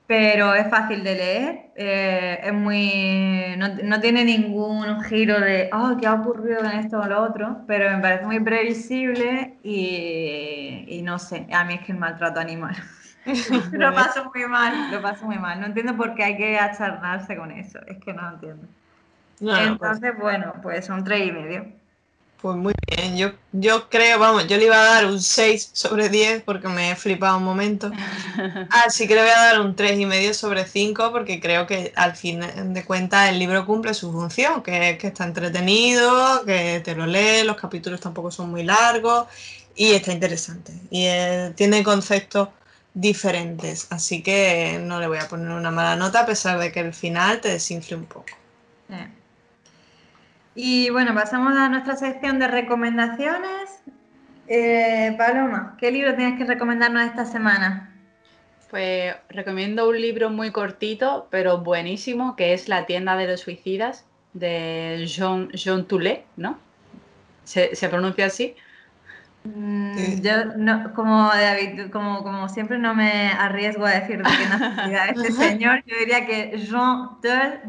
Pero es fácil de leer, eh, es muy, no, tiene ningún giro de, oh, ¿qué ha ocurrido en esto o lo otro? Pero me parece muy previsible y, y no sé, a mí es que el maltrato animal. lo paso muy mal, lo paso muy mal. No entiendo por qué hay que acharnarse con eso, es que no entiendo. Pues Entonces, bueno, pues son tres y medio. Pues muy bien, yo, yo creo, vamos, yo le iba a dar un 6 sobre 10 porque me he flipado un momento. Así que le voy a dar un 3,5 sobre 5 porque creo que al fin de cuentas el libro cumple su función, que es que está entretenido, que te lo lees, los capítulos tampoco son muy largos y está interesante. Y eh, tiene conceptos diferentes, así que no le voy a poner una mala nota a pesar de que el final te desinfle un poco. Y bueno, pasamos a nuestra sección de recomendaciones. Eh, Paloma, ¿qué libro tienes que recomendarnos esta semana? Pues recomiendo un libro muy cortito, pero buenísimo, que es La tienda de los suicidas, de Jean, Jean Toulet, ¿no? ¿Se, pronuncia así? Mm, yo, no, como, como, como siempre, no me arriesgo a decir de qué nacionalidad este señor. Yo diría que Jean Toulet,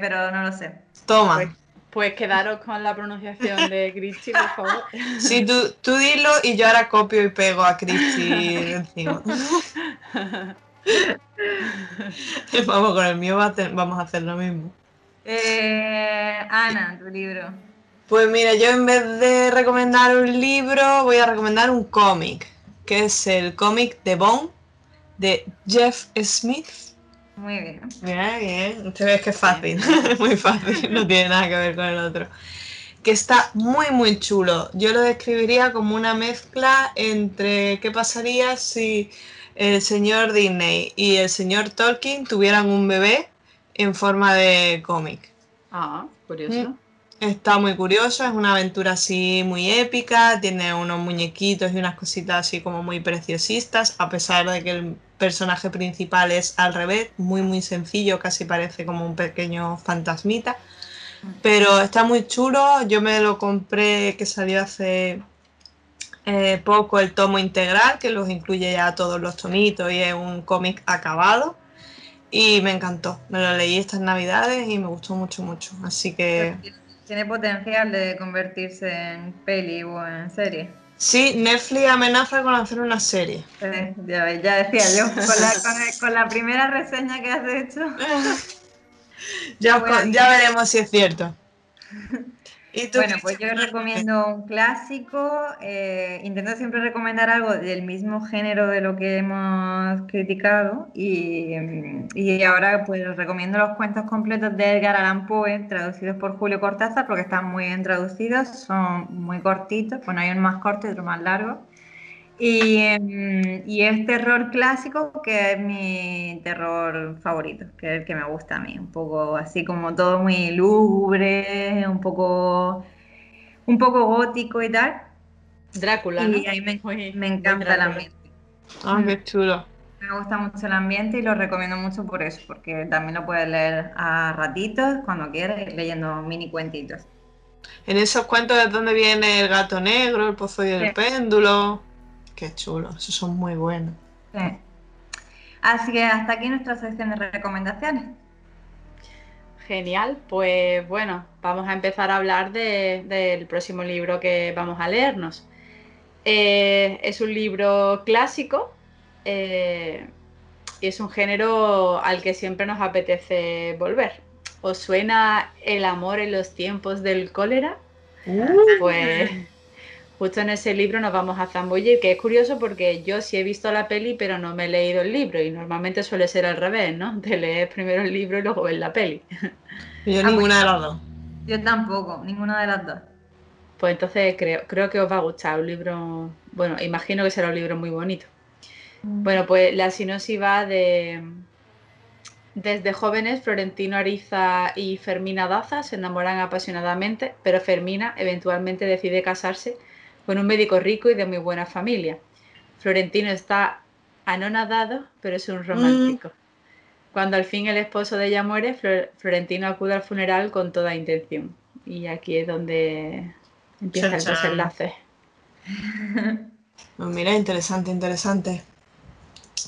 pero no lo sé. Toma. Pues, pues quedaros con la pronunciación de Cristi, por favor. Sí, tú, tú dilo y yo ahora copio y pego a Cristi encima. vamos, con el mío vamos a hacer lo mismo. Eh, Ana, tu libro. Pues mira, yo en vez de recomendar un libro, voy a recomendar un cómic, que es el cómic de Bone, de Jeff Smith muy bien. Bien, bien. Usted ve que es fácil, muy fácil, no tiene nada que ver con el otro. Que está muy, muy chulo. Yo lo describiría como una mezcla entre qué pasaría si el señor Disney y el señor Tolkien tuvieran un bebé en forma de cómic. Ah, curioso. Mm. Está muy curioso, es una aventura así muy épica, tiene unos muñequitos y unas cositas así como muy preciosistas, a pesar de que el personaje principal es al revés, muy muy sencillo, casi parece como un pequeño fantasmita. Pero está muy chulo, yo me lo compré que salió hace eh, poco el tomo integral, que los incluye ya todos los tomitos y es un cómic acabado. Y me encantó, me lo leí estas navidades y me gustó mucho, mucho. Así que tiene potencial de convertirse en peli o en serie. Sí, Netflix amenaza con hacer una serie. ya, decía yo, con la, primera reseña que has hecho. ya, ya veremos si es cierto. bueno, pues yo recomiendo un clásico. Eh, intento siempre recomendar algo del mismo género de lo que hemos criticado. Y, y ahora pues recomiendo los cuentos completos de Edgar Allan Poe, traducidos por Julio Cortázar, porque están muy bien traducidos, son muy cortitos. Bueno, hay uno más corto y otro más largo. Y, y, es terror clásico, que es mi terror favorito, que es el que me gusta a mí. Un poco así como todo muy lúgubre, un poco, un poco gótico y tal. Drácula, y ahí me, me encanta el ambiente. Ah, qué chulo. Me gusta mucho el ambiente y lo recomiendo mucho por eso, porque también lo puedes leer a ratitos, cuando quieras, leyendo mini cuentitos. En esos cuentos es donde viene el gato negro, el pozo y el péndulo. Qué chulo, esos son muy buenos. Sí. Así que hasta aquí nuestra sección de recomendaciones. Genial, pues bueno, vamos a empezar a hablar del próximo libro que vamos a leernos. Eh, es un libro clásico eh, y es un género al que siempre nos apetece volver. ¿Os suena el amor en los tiempos del cólera? Uh. Pues justo en ese libro nos vamos a zambullir, que es curioso porque yo sí he visto la peli, pero no me he leído el libro y normalmente suele ser al revés, ¿no? Te lees primero el libro y luego ves la peli. Yo ninguna de las dos. Yo tampoco, ninguna de las dos. Pues entonces creo, creo que os va a gustar un libro, bueno, imagino que será un libro muy bonito. Mm. Bueno, pues la sinopsis va de... Desde jóvenes, Florentino Ariza y Fermina Daza se enamoran apasionadamente, pero Fermina eventualmente decide casarse con un médico rico y de muy buena familia. Florentino está anonadado, pero es un romántico. Mm. Cuando al fin el esposo de ella muere, Florentino acude al funeral con toda intención. Y aquí es donde empieza el desenlace. Pues mira, interesante, interesante.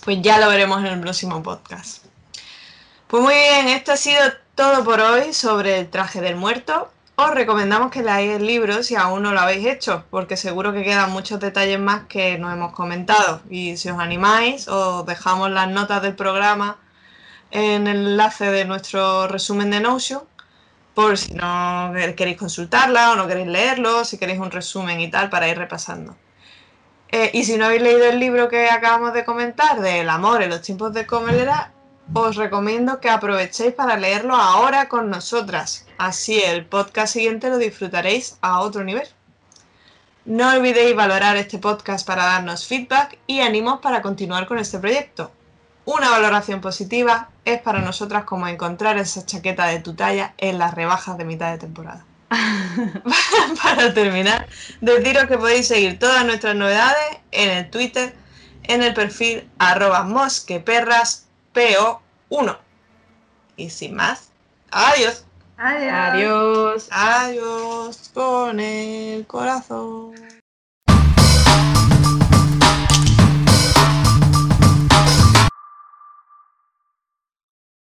Pues ya lo veremos en el próximo podcast. Pues muy bien, esto ha sido todo por hoy sobre el traje del muerto. Os recomendamos que leáis el libro si aún no lo habéis hecho, porque seguro que quedan muchos detalles más que no hemos comentado. Y si os animáis, os dejamos las notas del programa en el enlace de nuestro resumen de Notion, por si no queréis consultarla o no queréis leerlo, si queréis un resumen y tal, para ir repasando. Eh, y si no habéis leído el libro que acabamos de comentar, del amor en los tiempos de Comelera, os recomiendo que aprovechéis para leerlo ahora con nosotras. Así el podcast siguiente lo disfrutaréis a otro nivel. No olvidéis valorar este podcast para darnos feedback y ánimos para continuar con este proyecto. Una valoración positiva es para nosotras como encontrar esa chaqueta de tu talla en las rebajas de mitad de temporada. para terminar, deciros que podéis seguir todas nuestras novedades en el Twitter, en el perfil arroba mosqueperraspo1. Y sin más, adiós. Adiós. Adiós. Adiós con el corazón.